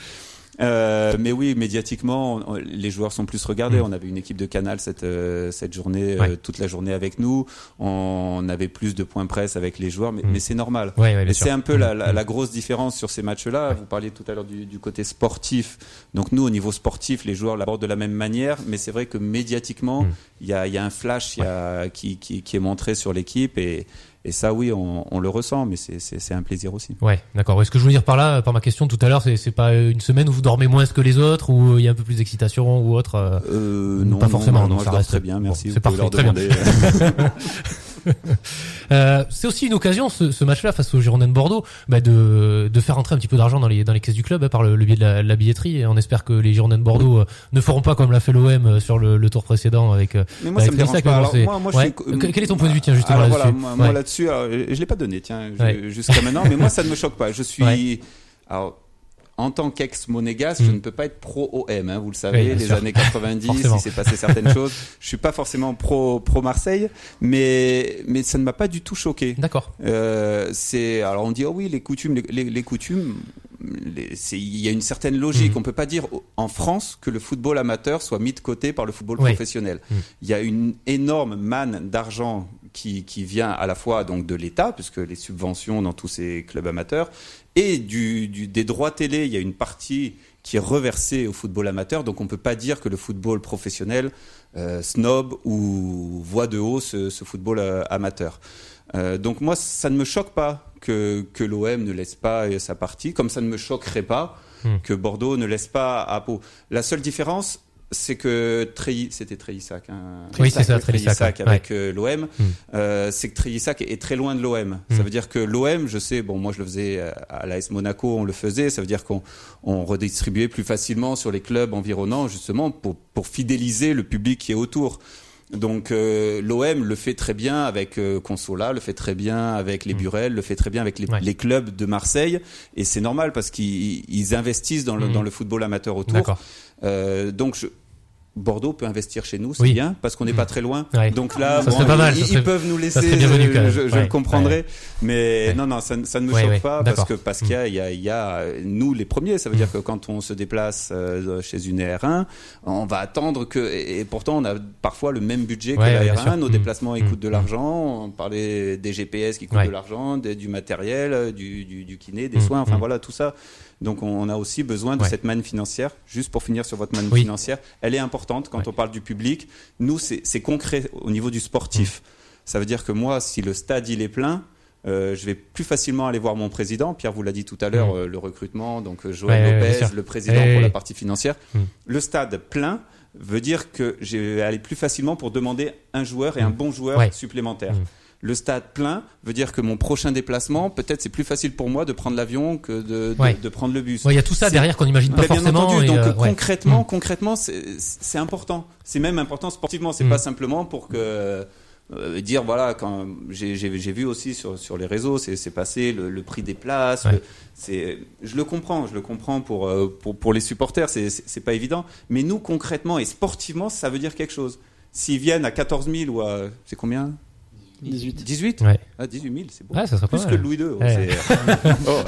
Euh, mais oui, médiatiquement, on- on- les joueurs sont plus regardés. Mm. On avait une équipe de Canal cette euh, cette journée, euh, toute la journée avec nous. On avait plus de points presse avec les joueurs, mais, Mm. mais c'est normal. Ouais, ouais, c'est un peu la, la, Mm. la grosse différence sur ces matchs-là. Vous parliez tout à l'heure du, du côté sportif. Donc nous, au niveau sportif, les joueurs l'abordent de la même manière, mais c'est vrai que médiatiquement, Mm. il y, a, y a un flash y a, qui, qui, qui est montré sur l'équipe et, et ça, oui, on, on le ressent, mais c'est- un plaisir aussi. Ouais, d'accord. Ouais, ce que je voulais dire par là, par ma question tout à l'heure, c'est pas une semaine où vous dormez moins que les autres, où il y a un peu plus d'excitation ou autre. euh, Euh, Pas non, forcément, non, ça je reste- très bien, bon, merci. c'est parfait, très demander. Euh, c'est aussi une occasion, ce, ce match-là, face aux Girondins de Bordeaux, bah, de, de faire entrer un petit peu d'argent dans les, dans les caisses du club hein, par le, le biais de la, la billetterie. Et on espère que les Girondins de Bordeaux euh, ne feront pas comme l'a fait l'OM euh, sur le, le tour précédent avec. Mais moi, ça Avec me Ressac, dérange pas. Alors, c'est- moi, moi, ouais. je suis- Quel est ton point de vue, tiens, justement, Alors, là-dessus voilà, moi, Ouais. là-dessus, alors, je je l'ai pas donné, tiens, Ouais. jusqu'à maintenant, mais moi, ça ne me choque pas. Je suis, alors, en tant qu'ex-monégasque, je ne peux pas être pro-OM, hein, vous le savez, Oui, les sûr. années 90, Forcément. il s'est passé certaines choses. Je suis pas forcément pro, pro-Marseille, mais, mais ça ne m'a pas du tout choqué. D'accord. Euh, c'est alors on dit oh oui les coutumes les, les- les coutumes il y a une certaine logique Mhm. on peut pas dire en France que le football amateur soit mis de côté par le football Oui. professionnel Mhm. il y a une énorme manne d'argent qui, qui vient à la fois donc de l'État, puisque les subventions dans tous ces clubs amateurs, et du, du- des droits télé, il y a une partie qui est reversée au football amateur, donc on ne peut pas dire que le football professionnel euh, snob ou voit de haut ce, ce football euh, amateur. Euh, donc moi, ça ne me choque pas que, que l'OM ne laisse pas sa partie, comme ça ne me choquerait pas Hmm. que Bordeaux ne laisse pas à Pau. La seule différence, c'est que c'était Treillissac, hein, Oui, c'est ça, ouais. avec euh, l'OM, Hmm. euh, c'est que Treillissac est très loin de l'OM. Hmm. Ça veut dire que l'OM, je sais, bon, moi je le faisais euh, à l'AS Monaco, on le faisait, ça veut dire qu'on on redistribuait plus facilement sur les clubs environnants, justement, pour, pour fidéliser le public qui est autour. Donc euh, l'OM le fait très bien avec euh, Consola, le fait très bien avec les Mm. Burel, le fait très bien avec les, Ouais. les clubs de Marseille, et c'est normal parce qu'ils ils investissent dans le, dans le football amateur autour. Euh, donc je- Bordeaux peut investir chez nous, c'est Oui. bien parce qu'on n'est pas très loin. Ouais. Donc là, bon, mal, ils, serait- peuvent nous laisser. bienvenu, je je Ouais. le comprendrai, mais non, non, ça, ne- ça ne me choque pas parce que parce qu'il y a, il y, y a, nous les premiers. Ça veut Mm. dire que quand on se déplace euh, chez une R1, on va attendre que et et pourtant on a parfois le même budget que la ouais, bien R1. sûr. Nos Mm. déplacements ils Mm. coûtent de l'argent. On parlait des GPS qui coûtent de l'argent, du matériel, euh, du, du, du kiné, des Mm. soins. Enfin Mm. voilà tout ça. Donc on, on a aussi besoin de Ouais. cette manne financière. Juste pour finir sur votre manne Oui. financière, elle est importante quand Ouais. on parle du public. Nous, c'est concret au niveau du sportif. Ça veut dire que moi, si le stade il est plein, euh, je vais plus facilement aller voir mon président. Pierre vous l'a dit tout à l'heure, Mm. euh, le recrutement, donc euh, Joël Ouais, Lopez, le président pour la partie financière. Mm. Le stade plein veut dire que je vais aller plus facilement pour demander un joueur et un bon joueur supplémentaire. Le stade plein veut dire que mon prochain déplacement, peut-être c'est plus facile pour moi de prendre l'avion que de, de- Ouais. de prendre le bus. Ouais, Il y a tout ça derrière qu'on n'imagine pas bien forcément. entendu, donc euh, concrètement, Mm. concrètement, c'est important. C'est même important sportivement. C'est Mm. pas simplement pour que euh, dire voilà quand j'ai vu aussi sur sur les réseaux, c'est passé le, le prix des places. Ouais. le- c'est je le comprends, je le comprends pour euh, pour pour les supporters, c'est pas évident. Mais nous concrètement et sportivement, ça veut dire quelque chose. S'ils viennent à 14 000 ou à c'est combien? 18. 18 Ouais. Ah, 18 000, c'est beau. Ouais, ça serait pas Plus que mal. le Louis II. oh, Ouais. Oh.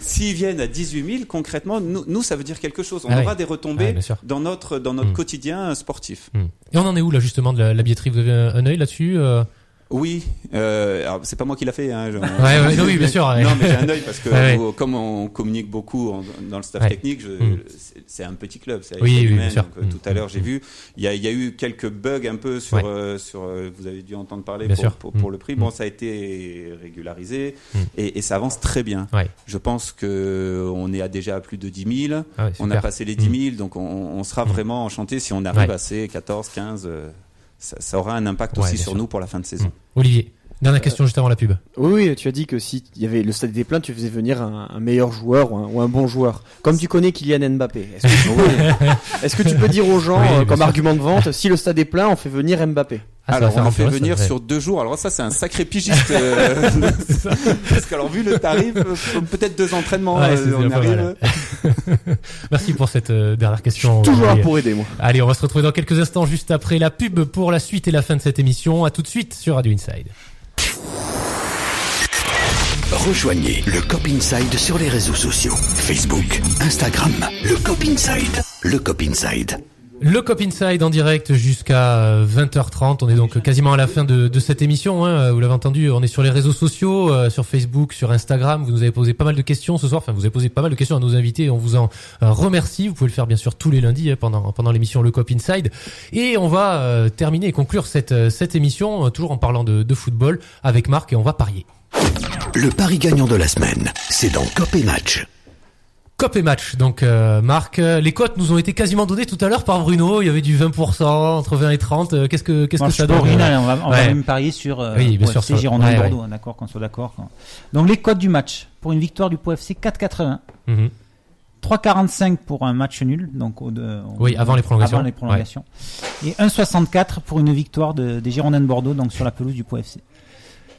S'ils viennent à 18 000, concrètement, nous, nous, ça veut dire quelque chose. On Ah aura oui. des retombées sûr. dans notre, dans notre Mm. quotidien sportif. Hmm. Et on en est où là justement de la, la billetterie? Vous avez un, un œil là-dessus euh? Oui, euh, alors c'est pas moi qui l'a fait. Hein, je- Ouais, ouais, non, oui, bien sûr. ouais. Non, mais j'ai un œil parce que comme on communique beaucoup en- dans le staff technique, je- Mm. c'est- un petit club. Oui, oui, bien sûr. donc, Mm. Tout à l'heure, j'ai Mm. vu, il y y a eu quelques bugs un peu sur, euh, sur euh, vous avez dû entendre parler pour, pour, pour Mm. le prix. Bon, Mm. ça a été régularisé Mm. et, et ça avance très bien. Je pense que on est à déjà à plus de 10 000. Ah On a passé les 10 000, donc on, on sera Mm. vraiment enchanté si on arrive à ces 14, 15. Ça, ça aura un impact Ouais, aussi sur sûr. nous pour la fin de saison. Hmm. Olivier, dernière question juste avant la pub. Oui, oui, tu as dit que si il y avait le stade était plein, tu faisais venir un, un meilleur joueur ou un, ou un bon joueur. Comme tu connais Kylian Mbappé. Est-ce que, tu peux- est-ce que tu peux dire aux gens, Oui, euh, comme sûr. argument de vente, si le stade est plein, on fait venir Mbappé Ah, alors, on fait venir sur deux jours. Alors ça, c'est un sacré pigiste. euh, parce qu'alors, vu le tarif, euh, peut-être deux entraînements. Ouais, euh, on arrive. Merci pour cette euh, dernière question. Toujours là pour aider, moi. Allez, on va se retrouver dans quelques instants juste après la pub pour la suite et la fin de cette émission. À tout de suite sur Radio Inside. Rejoignez le Cop Inside sur les réseaux sociaux. Facebook, Instagram, le Cop Inside. Le Cop Inside. Le Cop Inside en direct jusqu'à euh, 20h30. On est donc quasiment à la fin de, de cette émission. Hein. Vous l'avez entendu, on est sur les réseaux sociaux, euh, sur Facebook, sur Instagram. Vous nous avez posé pas mal de questions ce soir. Enfin, vous avez posé pas mal de questions à nos invités. On vous en euh, remercie. Vous pouvez le faire bien sûr tous les lundis hein, pendant pendant l'émission Le Cop Inside. Et on va euh, terminer et conclure cette euh, cette émission euh, toujours en parlant de, de football avec Marc et on va parier. Le pari gagnant de la semaine, c'est dans Cop et Match. Cop et match. Donc euh, Marc, euh, les cotes nous ont été quasiment données tout à l'heure par Bruno. Il y avait du 20%, entre 20 et 30. Euh, Qu'est-ce que qu'est-ce que ça donne original, on va, on va Ouais. même parier sur euh, Oui, bien sûr, c'est sur- Girondin ouais, Bordeaux, d'accord, qu'on soit d'accord. Donc les codes du match pour une victoire du POFC 4,80, Mhm. 3,45 pour un match nul, donc au, de- au- Oui, avant les prolongations. avant les prolongations, et 1,64 pour une victoire de- des Girondins de Bordeaux, donc sur la pelouse du POFC.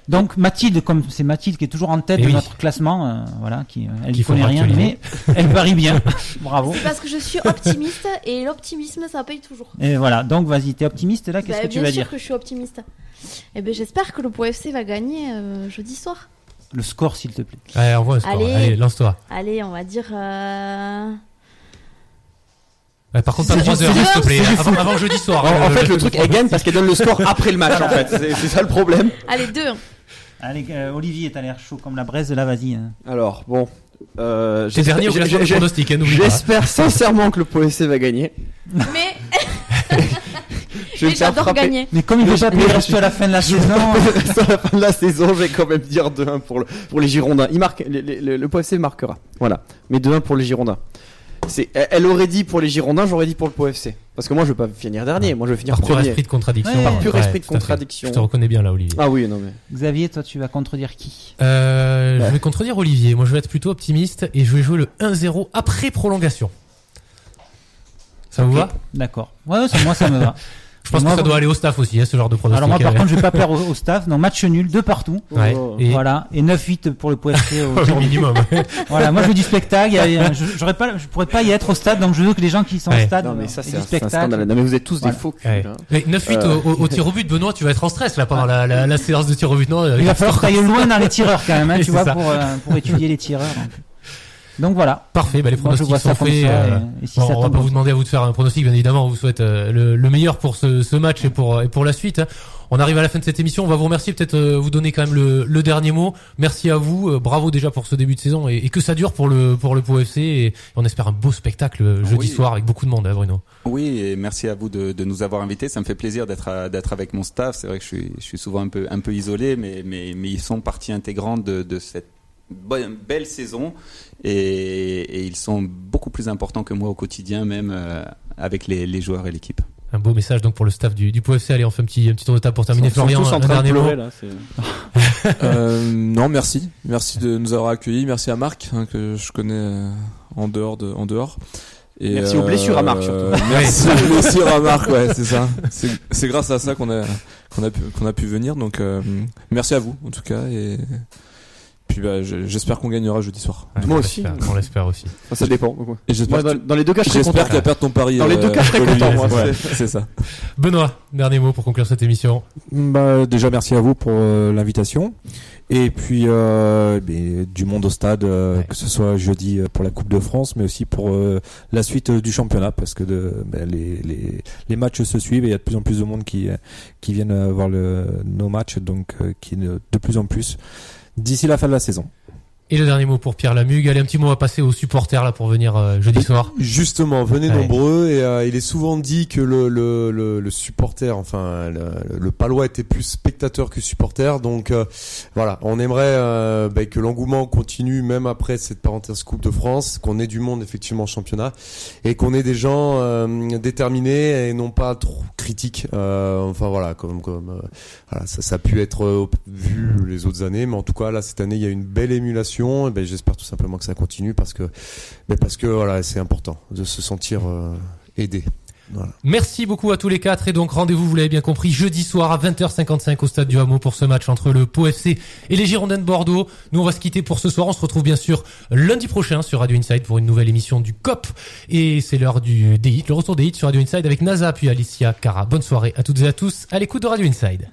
Donc Mathilde, comme c'est Mathilde qui est toujours en tête Eh de oui. notre classement, euh, voilà, qui euh, elle Qu'il ne connaît rien, mais elle parie bien. Bravo. C'est parce que je suis optimiste et l'optimisme ça paye toujours. Et voilà, donc vas-y, t'es optimiste là, qu'est-ce Bah, que tu bien vas sûr dire que je suis optimiste. Et ben j'espère que le POFC va gagner euh, jeudi soir. Le score, s'il te plaît. Allez, envoie un score. Allez. Allez, lance-toi. Allez, on va dire euh, Ouais, par contre, pas C'est 3 du- heures, s'il te plaît. du Avant, avant jeudi soir. En, hein, en le- fait, le le- truc, elle gagne parce qu'elle donne le score après le match, en fait. C'est c'est ça le problème. Allez, deux. Allez, euh, Olivier, t'as l'air chaud comme la braise, là, vas-y. hein. Alors, bon. Euh, j'espère- hein. J'espère sincèrement que le POSC va gagner. Mais, Je vais mais me faire j'adore gagner. Mais comme il Mais veut pas payer la fin de la saison, à la fin de la saison, je vais quand même dire 2-1 pour le, pour les Girondins. Il marque, le, le, le POFC marquera. Voilà. Mais 2-1 pour les Girondins. C'est, elle- elle aurait dit pour les Girondins, j'aurais dit pour le POFC. Parce que moi, je veux pas finir dernier. Moi, je veux finir Par pur premier. esprit de contradiction. Ouais. Par pur Ouais, esprit de contradiction. Je te reconnais bien là, Olivier. Ah oui, non mais. Xavier, toi, tu vas contredire qui? Euh, Ouais. Je vais contredire Olivier. Moi, je vais être plutôt optimiste et je vais jouer le 1-0 après prolongation. Ça vous va? D'accord. Ouais, moi, ça me va. Je pense Moi, que ça vous- doit aller au staff aussi, hein, ce genre de pronostic. Alors, moi, par euh. contre, je vais pas plaire au, au staff. Donc, match nul, deux partout. Ouais. Oh. Et Voilà. Et 9-8 pour le POFC au minimum. Voilà, moi je veux du spectacle. j'aurais pas, je pourrais pas y être au stade, donc je veux que les gens qui sont Ouais. au stade Non mais euh, ça, c'est du un, un scandale. Non mais vous êtes tous Voilà. des faux. Ouais. hein. Mais 9-8 Euh. au, au- au tir au but, Benoît, tu vas être en stress là pendant la, la, la séance de tir au but, non avec Il va falloir tailler loin dans les tireurs quand même, hein, tu vois, pour, euh, pour étudier les tireurs. Donc, Donc voilà. Parfait, bah, les Moi, je pronostics vois ça sont comme faits. ça, euh, et- et si bon, ça on va pas vous demander à vous de faire un pronostic, bien évidemment. On vous souhaite euh, le, le meilleur pour ce, ce match et pour, et pour la suite. hein. On arrive à la fin de cette émission. On va vous remercier, peut-être euh, vous donner quand même le, le dernier mot. Merci à vous. euh, bravo déjà pour ce début de saison et, et que ça dure pour le pour le POFC. Et on espère un beau spectacle jeudi Oui. soir avec beaucoup de monde, hein, Bruno. Oui, et merci à vous de, de nous avoir invités. Ça me fait plaisir d'être d'être avec mon staff. C'est vrai que je suis, je suis souvent un peu un peu isolé, mais mais mais ils sont partie intégrante de, de cette bonne- belle saison et, et ils sont beaucoup plus importants que moi au quotidien, même euh, avec les, les joueurs et l'équipe. Un beau message donc pour le staff du, du POFC. Allez, on fait un petit un petit tour de table pour terminer. Sont Florian, un de dernier mot. pleurer là. c'est- Euh, non, merci. Merci de nous avoir accueillis. Merci à Marc, hein, que je connais euh, en dehors de, en dehors. Et, euh, Merci aux blessures à Marc, surtout. Merci aux blessures à Marc, ouais, c'est ça. C'est c'est grâce à ça qu'on a, qu'on a pu, qu'on a pu venir. Donc, euh, merci à vous, en tout cas. Et puis, bah, je- j'espère qu'on gagnera jeudi soir. Ouais, Moi on aussi. On l'espère aussi. Enfin, ça dépend. Et Moi, j'espère dans, que- dans les deux cas, je serais j'espère content. qu'il va perdre ton pari. Dans les deux euh, cas, je serais Olivier. content, moi, Ouais, c'est- ça. Benoît, dernier mot pour conclure cette émission. Bah, déjà merci à vous pour euh, l'invitation et puis euh, du monde au stade euh, Ouais. que ce soit jeudi euh, pour la Coupe de France mais aussi pour euh, la suite euh, du championnat parce que de, ben, les, les, les matchs se suivent et il y a de plus en plus de monde qui qui viennent voir le, nos matchs donc euh, qui de plus en plus d'ici la fin de la saison. Et le dernier mot pour Pierre Lamugue. Allez, un petit mot à passer aux supporters là pour venir euh, jeudi soir. Justement, venez Ouais. nombreux et euh, il est souvent dit que le, le, le, le supporter, enfin le, le Palois était plus spectateur que supporter, donc euh, voilà, on aimerait bah, que l'engouement continue même après cette parenthèse Coupe de France, qu'on ait du monde effectivement en championnat et qu'on ait des gens euh, déterminés et non pas trop critiques. Euh, enfin voilà, comme comme euh, voilà, ça, ça a pu être vu les autres années, mais en tout cas là cette année il y a une belle émulation. Et ben j'espère tout simplement que ça continue parce que mais parce que voilà c'est important de se sentir euh, aidé. Merci beaucoup à tous les quatre et donc rendez-vous, vous l'avez bien compris, jeudi soir à 20h55 au stade du Hameau pour ce match entre le Pau FC et les Girondins de Bordeaux. Nous on va se quitter pour ce soir, on se retrouve bien sûr lundi prochain sur Radio Inside pour une nouvelle émission du COP et c'est l'heure du des hits, le retour des hits sur Radio Inside avec Nasa puis Alicia Cara. Bonne soirée à toutes et à tous à l'écoute de Radio Inside.